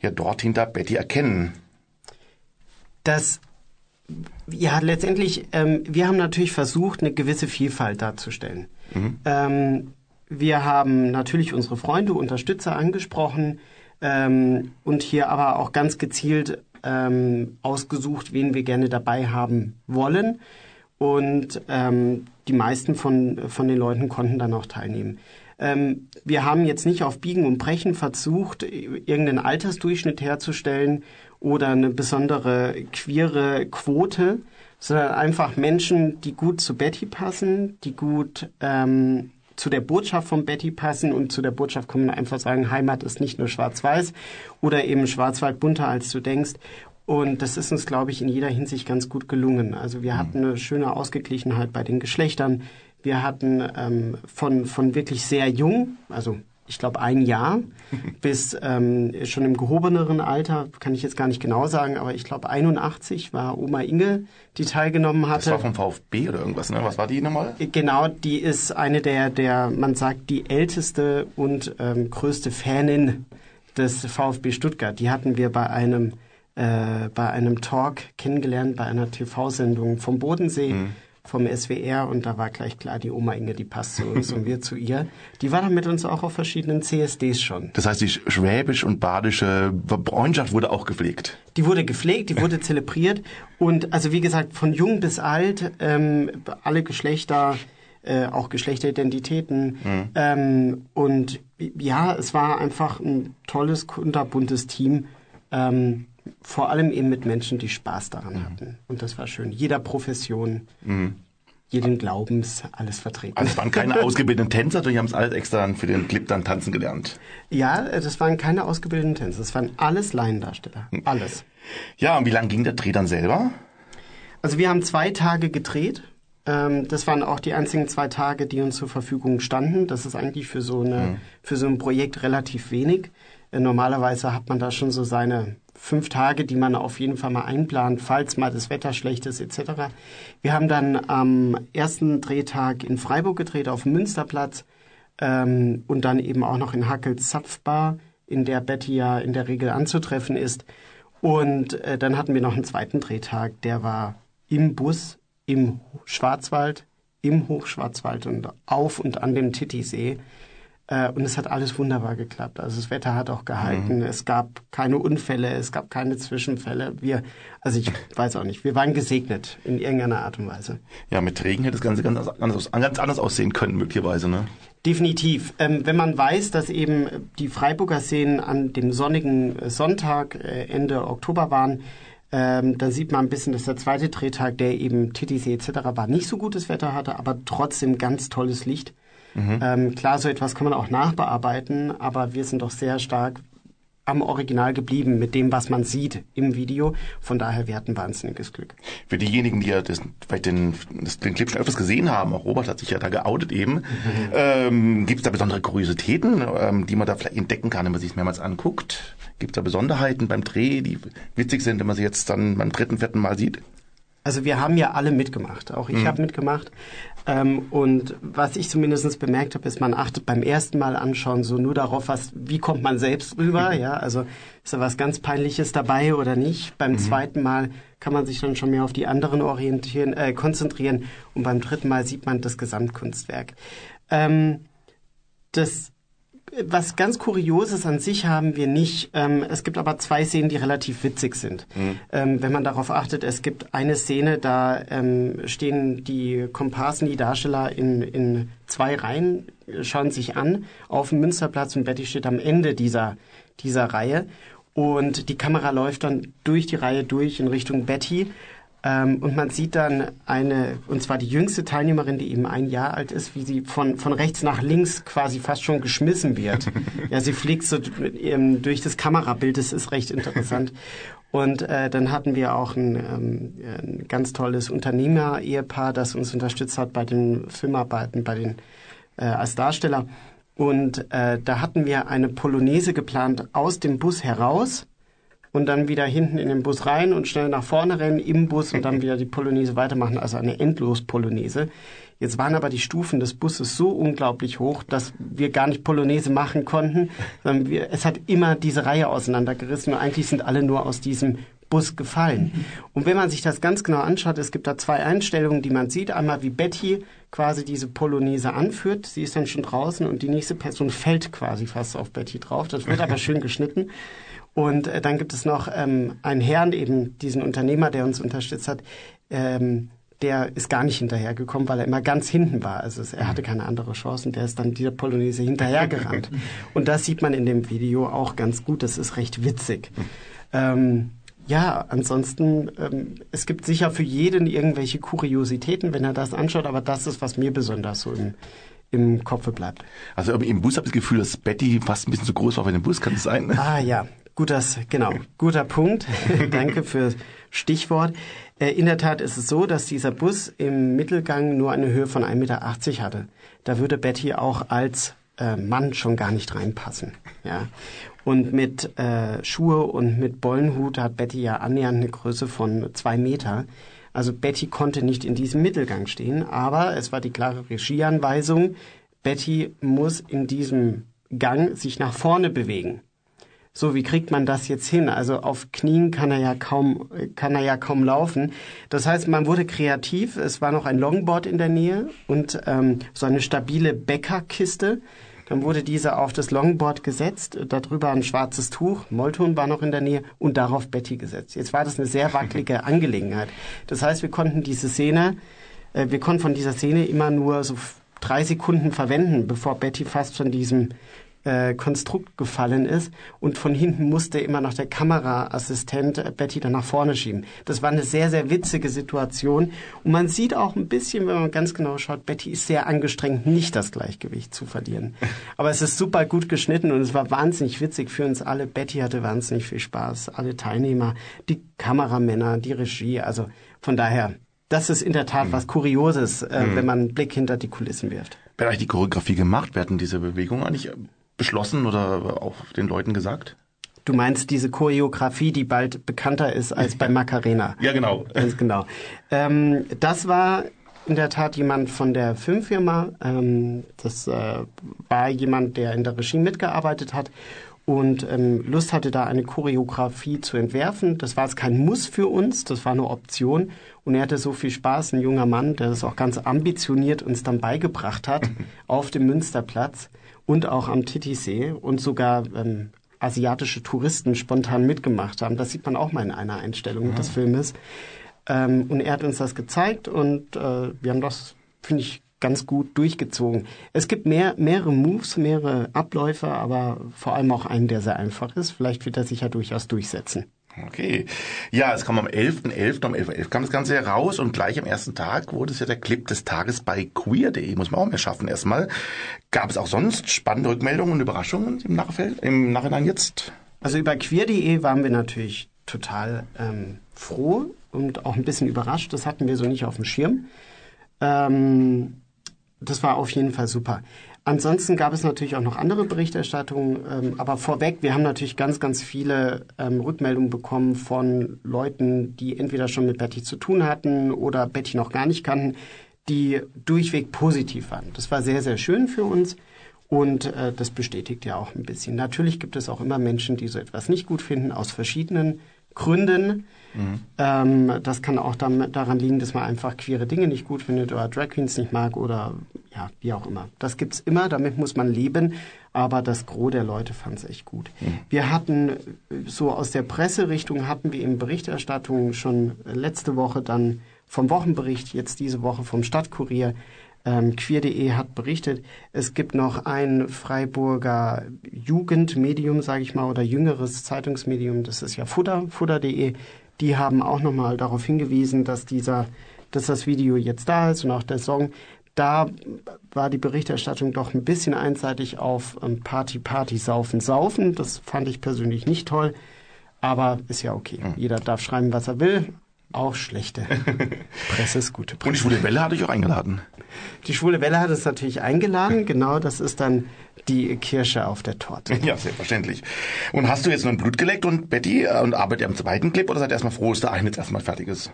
ja dort hinter Betty erkennen. Das ja, letztendlich, ähm, wir haben natürlich versucht, eine gewisse Vielfalt darzustellen. Ähm, wir haben natürlich unsere Freunde, Unterstützer angesprochen ähm, und hier aber auch ganz gezielt ähm, ausgesucht, wen wir gerne dabei haben wollen. Und ähm, die meisten von, von den Leuten konnten dann auch teilnehmen. Ähm, wir haben jetzt nicht auf Biegen und Brechen versucht, irgendeinen Altersdurchschnitt herzustellen oder eine besondere queere Quote, sondern einfach Menschen, die gut zu Betty passen, die gut ähm, zu der Botschaft von Betty passen und zu der Botschaft kann man einfach sagen, Heimat ist nicht nur schwarz-weiß oder eben Schwarzwald bunter als du denkst. Und das ist uns, glaube ich, in jeder Hinsicht ganz gut gelungen. Also wir hatten eine schöne Ausgeglichenheit bei den Geschlechtern. Wir hatten ähm, von, von wirklich sehr jung, also ich glaube ein Jahr, bis ähm, schon im gehobeneren Alter, kann ich jetzt gar nicht genau sagen, aber ich glaube 81 war Oma Inge, die teilgenommen hatte. Das war vom VfB oder irgendwas, ne? Was war die nochmal? Genau, die ist eine der, der man sagt, die älteste und ähm, größte Fanin des VfB Stuttgart. Die hatten wir bei einem, äh, bei einem Talk kennengelernt, bei einer TV-Sendung vom Bodensee. Vom SWR und da war gleich klar, die Oma Inge, die passt zu uns und wir zu ihr. Die war dann mit uns auch auf verschiedenen CSDs schon. Das heißt, die schwäbisch und badische Freundschaft wurde auch gepflegt. Die wurde gepflegt, die wurde zelebriert und also wie gesagt von jung bis alt ähm, alle Geschlechter, äh, auch Geschlechteridentitäten ähm, und ja, es war einfach ein tolles, kunterbuntes Team. Ähm, vor allem eben mit Menschen, die Spaß daran hatten. Und das war schön. Jeder Profession, jeden Glaubens, alles vertreten. Also es waren keine ausgebildeten Tänzer, die haben es alles extra für den Clip dann tanzen gelernt. Ja, äh, das waren keine ausgebildeten Tänzer. Das waren alles Laiendarsteller. Alles. Ja, und wie lang ging der Dreh dann selber? Also wir haben zwei Tage gedreht. Ähm, das waren auch die einzigen zwei Tage, die uns zur Verfügung standen. Das ist eigentlich für so, eine, für so ein Projekt relativ wenig. Äh, normalerweise hat man da schon so seine fünf Tage, die man auf jeden Fall mal einplant, falls mal das Wetter schlecht ist etc. Wir haben dann am ersten Drehtag in Freiburg gedreht, auf dem Münsterplatz ähm, und dann eben auch noch in Hackels Zapfbar, in der Betty ja in der Regel anzutreffen ist. Und äh, dann hatten wir noch einen zweiten Drehtag, der war im Bus im Schwarzwald, im Hochschwarzwald und auf und an dem Titisee. Äh, und es hat alles wunderbar geklappt. Also das Wetter hat auch gehalten. Mhm. Es gab keine Unfälle, es gab keine Zwischenfälle. Wir, also ich weiß auch nicht, wir waren gesegnet in irgendeiner Art und Weise. Ja, mit Regen hätte das Ganze ganz anders, ganz anders aussehen können, möglicherweise, ne? Definitiv. Ähm, wenn man weiß, dass eben die Freiburger Szenen an dem sonnigen Sonntag äh, Ende Oktober waren, ähm, dann sieht man ein bisschen, dass der zweite Drehtag, der eben Titisee etc. war, nicht so gutes Wetter hatte, aber trotzdem ganz tolles Licht. Mhm. Ähm, klar, so etwas kann man auch nachbearbeiten, aber wir sind doch sehr stark am Original geblieben mit dem, was man sieht im Video. Von daher, wir hatten wahnsinniges Glück. Für diejenigen, die ja das, vielleicht den, das, den Clip schon öfters gesehen haben, auch Robert hat sich ja da geoutet eben, mhm. ähm, gibt es da besondere Kuriositäten, ähm, die man da vielleicht entdecken kann, wenn man sich es mehrmals anguckt? Gibt es da Besonderheiten beim Dreh, die witzig sind, wenn man sie jetzt dann beim dritten, vierten Mal sieht? Also wir haben ja alle mitgemacht. Auch ich mhm. habe mitgemacht. Ähm, und was ich zumindest bemerkt habe, ist, man achtet beim ersten Mal anschauen so nur darauf, was, wie kommt man selbst rüber. Ja, also ist da was ganz Peinliches dabei oder nicht. Beim mhm. zweiten Mal kann man sich dann schon mehr auf die anderen orientieren, äh, konzentrieren. Und beim dritten Mal sieht man das Gesamtkunstwerk. Ähm, das was ganz Kurioses an sich haben wir nicht. Ähm, es gibt aber zwei Szenen, die relativ witzig sind. Mhm. Ähm, wenn man darauf achtet, es gibt eine Szene, da ähm, stehen die Komparsen, die Darsteller in, in zwei Reihen, schauen sich an auf dem Münsterplatz und Betty steht am Ende dieser, dieser Reihe. Und die Kamera läuft dann durch die Reihe durch in Richtung Betty. Ähm, und man sieht dann eine, und zwar die jüngste Teilnehmerin, die eben ein Jahr alt ist, wie sie von, von rechts nach links quasi fast schon geschmissen wird. ja, sie fliegt so durch das Kamerabild, das ist recht interessant. Und äh, dann hatten wir auch ein, ähm, ein ganz tolles Unternehmer-Ehepaar, das uns unterstützt hat bei den Filmarbeiten, bei den äh, als Darsteller. Und äh, da hatten wir eine Polonaise geplant aus dem Bus heraus und dann wieder hinten in den Bus rein und schnell nach vorne rennen im Bus und dann wieder die Polonaise weitermachen, also eine Endlos-Polonaise. Jetzt waren aber die Stufen des Busses so unglaublich hoch, dass wir gar nicht Polonaise machen konnten. Sondern wir, es hat immer diese Reihe auseinandergerissen und eigentlich sind alle nur aus diesem Bus gefallen. Und wenn man sich das ganz genau anschaut, es gibt da zwei Einstellungen, die man sieht. Einmal wie Betty quasi diese Polonaise anführt. Sie ist dann schon draußen und die nächste Person fällt quasi fast auf Betty drauf. Das wird aber schön geschnitten. Und äh, dann gibt es noch ähm, einen Herrn, eben diesen Unternehmer, der uns unterstützt hat, ähm, der ist gar nicht hinterhergekommen, weil er immer ganz hinten war. Also er hatte keine andere Chance und der ist dann dieser Polonaise hinterhergerannt. und das sieht man in dem Video auch ganz gut. Das ist recht witzig. Ähm, ja, ansonsten, ähm, es gibt sicher für jeden irgendwelche Kuriositäten, wenn er das anschaut, aber das ist, was mir besonders so im, im Kopfe bleibt. Also im Bus habe ich das Gefühl, dass Betty fast ein bisschen zu groß war für den Bus, kann das sein? Ah ja, Gutes, genau, guter Punkt. Danke für Stichwort. Äh, in der Tat ist es so, dass dieser Bus im Mittelgang nur eine Höhe von 1,80 Meter hatte. Da würde Betty auch als äh, Mann schon gar nicht reinpassen. Ja. Und mit äh, Schuhe und mit Bollenhut hat Betty ja annähernd eine Größe von zwei Meter. Also Betty konnte nicht in diesem Mittelgang stehen, aber es war die klare Regieanweisung, Betty muss in diesem Gang sich nach vorne bewegen. So, wie kriegt man das jetzt hin? Also auf Knien kann er ja kaum, kann er ja kaum laufen. Das heißt, man wurde kreativ. Es war noch ein Longboard in der Nähe und ähm, so eine stabile Bäckerkiste. Dann wurde diese auf das Longboard gesetzt, darüber ein schwarzes Tuch, Molton war noch in der Nähe und darauf Betty gesetzt. Jetzt war das eine sehr wackelige Angelegenheit. Das heißt, wir konnten diese Szene, äh, wir konnten von dieser Szene immer nur so drei Sekunden verwenden, bevor Betty fast von diesem äh, Konstrukt gefallen ist und von hinten musste immer noch der Kameraassistent äh, Betty dann nach vorne schieben. Das war eine sehr, sehr witzige Situation und man sieht auch ein bisschen, wenn man ganz genau schaut, Betty ist sehr angestrengt, nicht das Gleichgewicht zu verlieren. Aber es ist super gut geschnitten und es war wahnsinnig witzig für uns alle. Betty hatte wahnsinnig viel Spaß, alle Teilnehmer, die Kameramänner, die Regie, also von daher das ist in der Tat was Kurioses, äh, mhm. wenn man einen Blick hinter die Kulissen wirft. Wer hat eigentlich die Choreografie gemacht? Wer hat denn diese Bewegung eigentlich beschlossen oder auch den Leuten gesagt? Du meinst diese Choreografie, die bald bekannter ist als bei Macarena. ja, genau. Ganz genau. Ähm, das war in der Tat jemand von der Filmfirma. Ähm, das äh, war jemand, der in der Regie mitgearbeitet hat und ähm, Lust hatte, da eine Choreografie zu entwerfen. Das war jetzt kein Muss für uns, das war eine Option. Und er hatte so viel Spaß, ein junger Mann, der das auch ganz ambitioniert uns dann beigebracht hat auf dem Münsterplatz. Und auch am Titisee und sogar ähm, asiatische Touristen spontan mitgemacht haben. Das sieht man auch mal in einer Einstellung Mhm. des Filmes. Ähm, und er hat uns das gezeigt und äh, wir haben das, finde ich, ganz gut durchgezogen. Es gibt mehr, mehrere Moves, mehrere Abläufe, aber vor allem auch einen, der sehr einfach ist. Vielleicht wird er sich ja durchaus durchsetzen. Okay. Ja, es kam am 11.11., um 11.11 kam das Ganze heraus und gleich am ersten Tag wurde es ja der Clip des Tages bei queer.de. Muss man auch mehr schaffen erstmal. Gab es auch sonst spannende Rückmeldungen und Überraschungen im Nachfeld, im Nachhinein jetzt? Also über queer.de waren wir natürlich total ähm, froh und auch ein bisschen überrascht. Das hatten wir so nicht auf dem Schirm. Ähm, das war auf jeden Fall super. Ansonsten gab es natürlich auch noch andere Berichterstattungen, ähm, aber vorweg, wir haben natürlich ganz, ganz viele ähm, Rückmeldungen bekommen von Leuten, die entweder schon mit Betty zu tun hatten oder Betty noch gar nicht kannten, die durchweg positiv waren. Das war sehr, sehr schön für uns und äh, das bestätigt ja auch ein bisschen. Natürlich gibt es auch immer Menschen, die so etwas nicht gut finden, aus verschiedenen Gründen. Ähm, das kann auch damit, daran liegen, dass man einfach queere Dinge nicht gut findet oder Drag Queens nicht mag oder ja, wie auch immer. Das gibt's immer, damit muss man leben, aber das Gros der Leute fand's echt gut. Wir hatten so aus der Presserichtung hatten wir in Berichterstattung schon letzte Woche dann vom Wochenbericht, jetzt diese Woche vom Stadtkurier, ähm, queer.de hat berichtet, es gibt noch ein Freiburger Jugendmedium, sage ich mal, oder jüngeres Zeitungsmedium, das ist ja Futter, futter.de. Die haben auch nochmal darauf hingewiesen, dass dieser, dass das Video jetzt da ist und auch der Song. Da war die Berichterstattung doch ein bisschen einseitig auf ähm, Party, Party, Saufen, Saufen. Das fand ich persönlich nicht toll, aber ist ja okay. Jeder darf schreiben, was er will. Auch schlechte Presse ist gute Presse. Und die Schwule Welle hatte ich auch eingeladen. Die Schwule Welle hat es natürlich eingeladen. Genau, das ist dann die Kirsche auf der Torte. Ja, selbstverständlich. Und hast du jetzt noch ein Blut geleckt und Betty äh, und arbeitet ihr am zweiten Clip oder seid ihr erstmal froh, dass der eine jetzt erstmal fertig ist?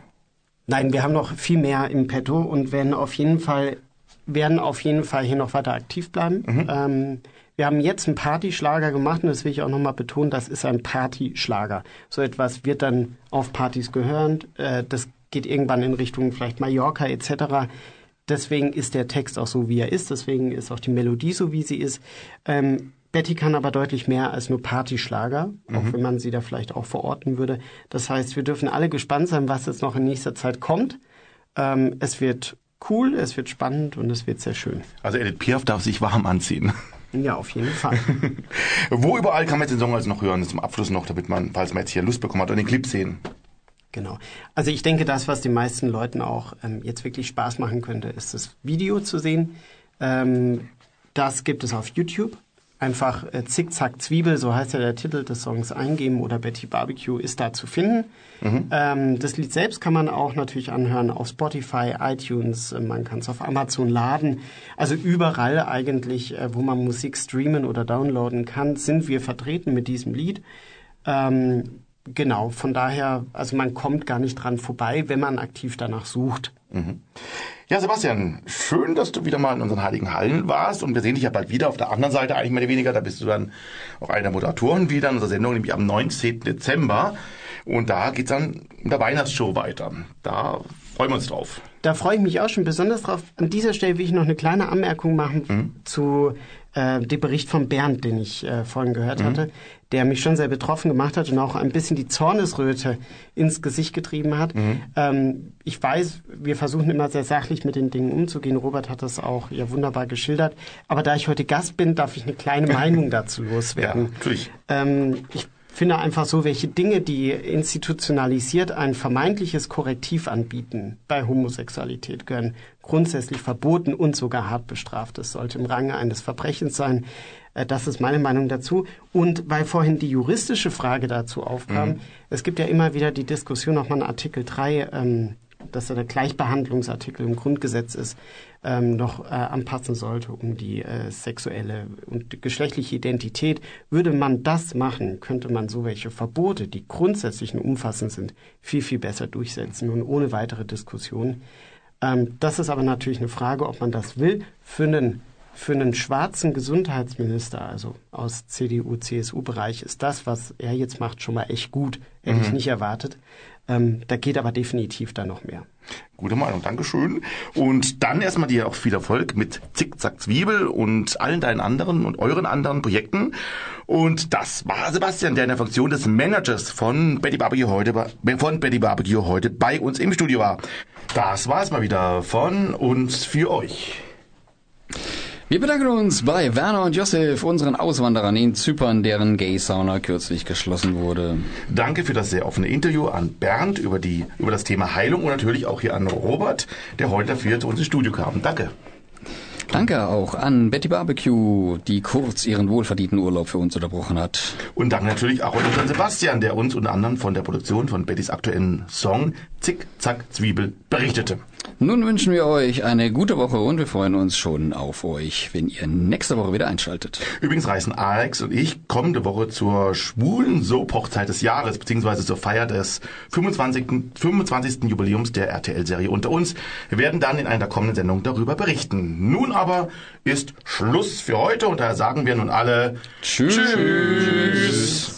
Nein, wir haben noch viel mehr im Petto und werden auf jeden Fall werden auf jeden Fall hier noch weiter aktiv bleiben. Ähm, wir haben jetzt einen Partyschlager gemacht und das will ich auch nochmal betonen, das ist ein Partyschlager. So etwas wird dann auf Partys gehören. Äh, das geht irgendwann in Richtung vielleicht Mallorca etc. Deswegen ist der Text auch so, wie er ist. Deswegen ist auch die Melodie so, wie sie ist. Ähm, Betty kann aber deutlich mehr als nur Partyschlager, auch wenn man sie da vielleicht auch verorten würde. Das heißt, wir dürfen alle gespannt sein, was jetzt noch in nächster Zeit kommt. Ähm, es wird cool, es wird spannend und es wird sehr schön. Also Edith Piaf darf sich warm anziehen. Ja, auf jeden Fall. Wo überall kann man jetzt den Song also noch hören, zum Abschluss noch, damit man, falls man jetzt hier Lust bekommen hat, den Clip sehen? Genau. Also ich denke, das, was den meisten Leuten auch ähm, jetzt wirklich Spaß machen könnte, ist das Video zu sehen. Ähm, das gibt es auf YouTube. Einfach äh, Zickzack Zwiebel, so heißt ja der Titel des Songs, eingeben oder Betty Barbecue ist da zu finden. Ähm, das Lied selbst kann man auch natürlich anhören auf Spotify, iTunes, äh, man kann es auf Amazon laden. Also überall eigentlich, äh, wo man Musik streamen oder downloaden kann, sind wir vertreten mit diesem Lied. Ähm, genau, von daher, also man kommt gar nicht dran vorbei, wenn man aktiv danach sucht. Mhm. Ja, Sebastian, schön, dass du wieder mal in unseren heiligen Hallen warst und wir sehen dich ja bald wieder auf der anderen Seite, eigentlich mehr oder weniger. Da bist du dann auch einer der Moderatoren wieder in unserer Sendung, nämlich am 19. Dezember. Und da geht's dann in der Weihnachtsshow weiter. Da freuen wir uns drauf. Da freue ich mich auch schon besonders drauf. An dieser Stelle will ich noch eine kleine Anmerkung machen zu äh, dem Bericht von Bernd, den ich äh, vorhin gehört Mhm. hatte, der mich schon sehr betroffen gemacht hat und auch ein bisschen die Zornesröte ins Gesicht getrieben hat. Mhm. Ähm, ich weiß, wir versuchen immer sehr sachlich mit den Dingen umzugehen. Robert hat das auch ja wunderbar geschildert. Aber da ich heute Gast bin, darf ich eine kleine Meinung dazu loswerden. Ja, natürlich. Ähm, ich finde einfach so, welche Dinge, die institutionalisiert ein vermeintliches Korrektiv anbieten bei Homosexualität, gehören grundsätzlich verboten und sogar hart bestraft. Das sollte im Range eines Verbrechens sein. Äh, Das ist meine Meinung dazu. Und weil vorhin die juristische Frage dazu aufkam, Mhm. es gibt ja immer wieder die Diskussion, ob man Artikel 3 ähm, dass er der Gleichbehandlungsartikel im Grundgesetz ist, ähm, noch äh, anpassen sollte, um die äh, sexuelle und geschlechtliche Identität. Würde man das machen, könnte man so welche Verbote, die grundsätzlich und umfassend sind, viel, viel besser durchsetzen und ohne weitere Diskussion. Ähm, das ist aber natürlich eine Frage, ob man das will. Für einen für einen schwarzen Gesundheitsminister, also aus CDU, CSU-Bereich, ist das, was er jetzt macht, schon mal echt gut. Hätte ich Mhm. nicht erwartet. Ähm, da geht aber definitiv da noch mehr. Gute Meinung, Dankeschön. Und dann erstmal dir auch viel Erfolg mit Zickzack Zwiebel und allen deinen anderen und euren anderen Projekten. Und das war Sebastian, der in der Funktion des Managers von Betty Barbecue heute, von Betty Barbecue heute bei uns im Studio war. Das war es mal wieder von uns für euch. Wir bedanken uns bei Werner und Josef, unseren Auswanderern in Zypern, deren Gay-Sauna kürzlich geschlossen wurde. Danke für das sehr offene Interview an Bernd über, die, über das Thema Heilung und natürlich auch hier an Robert, der heute dafür zu uns ins Studio kam. Danke. Danke auch an Betty Barbecue, die kurz ihren wohlverdienten Urlaub für uns unterbrochen hat. Und danke natürlich auch an unseren Sebastian, der uns unter anderem von der Produktion von Bettys aktuellen Song Zick, Zack, Zwiebel berichtete. Nun wünschen wir euch eine gute Woche und wir freuen uns schon auf euch, wenn ihr nächste Woche wieder einschaltet. Übrigens reisen Alex und ich kommende Woche zur schwulen Soap-Hochzeit des Jahres, beziehungsweise zur Feier des 25. 25. Jubiläums der RTL-Serie unter uns. Wir werden dann in einer kommenden Sendung darüber berichten. Nun aber ist Schluss für heute und daher sagen wir nun alle Tschüss. Tschüss.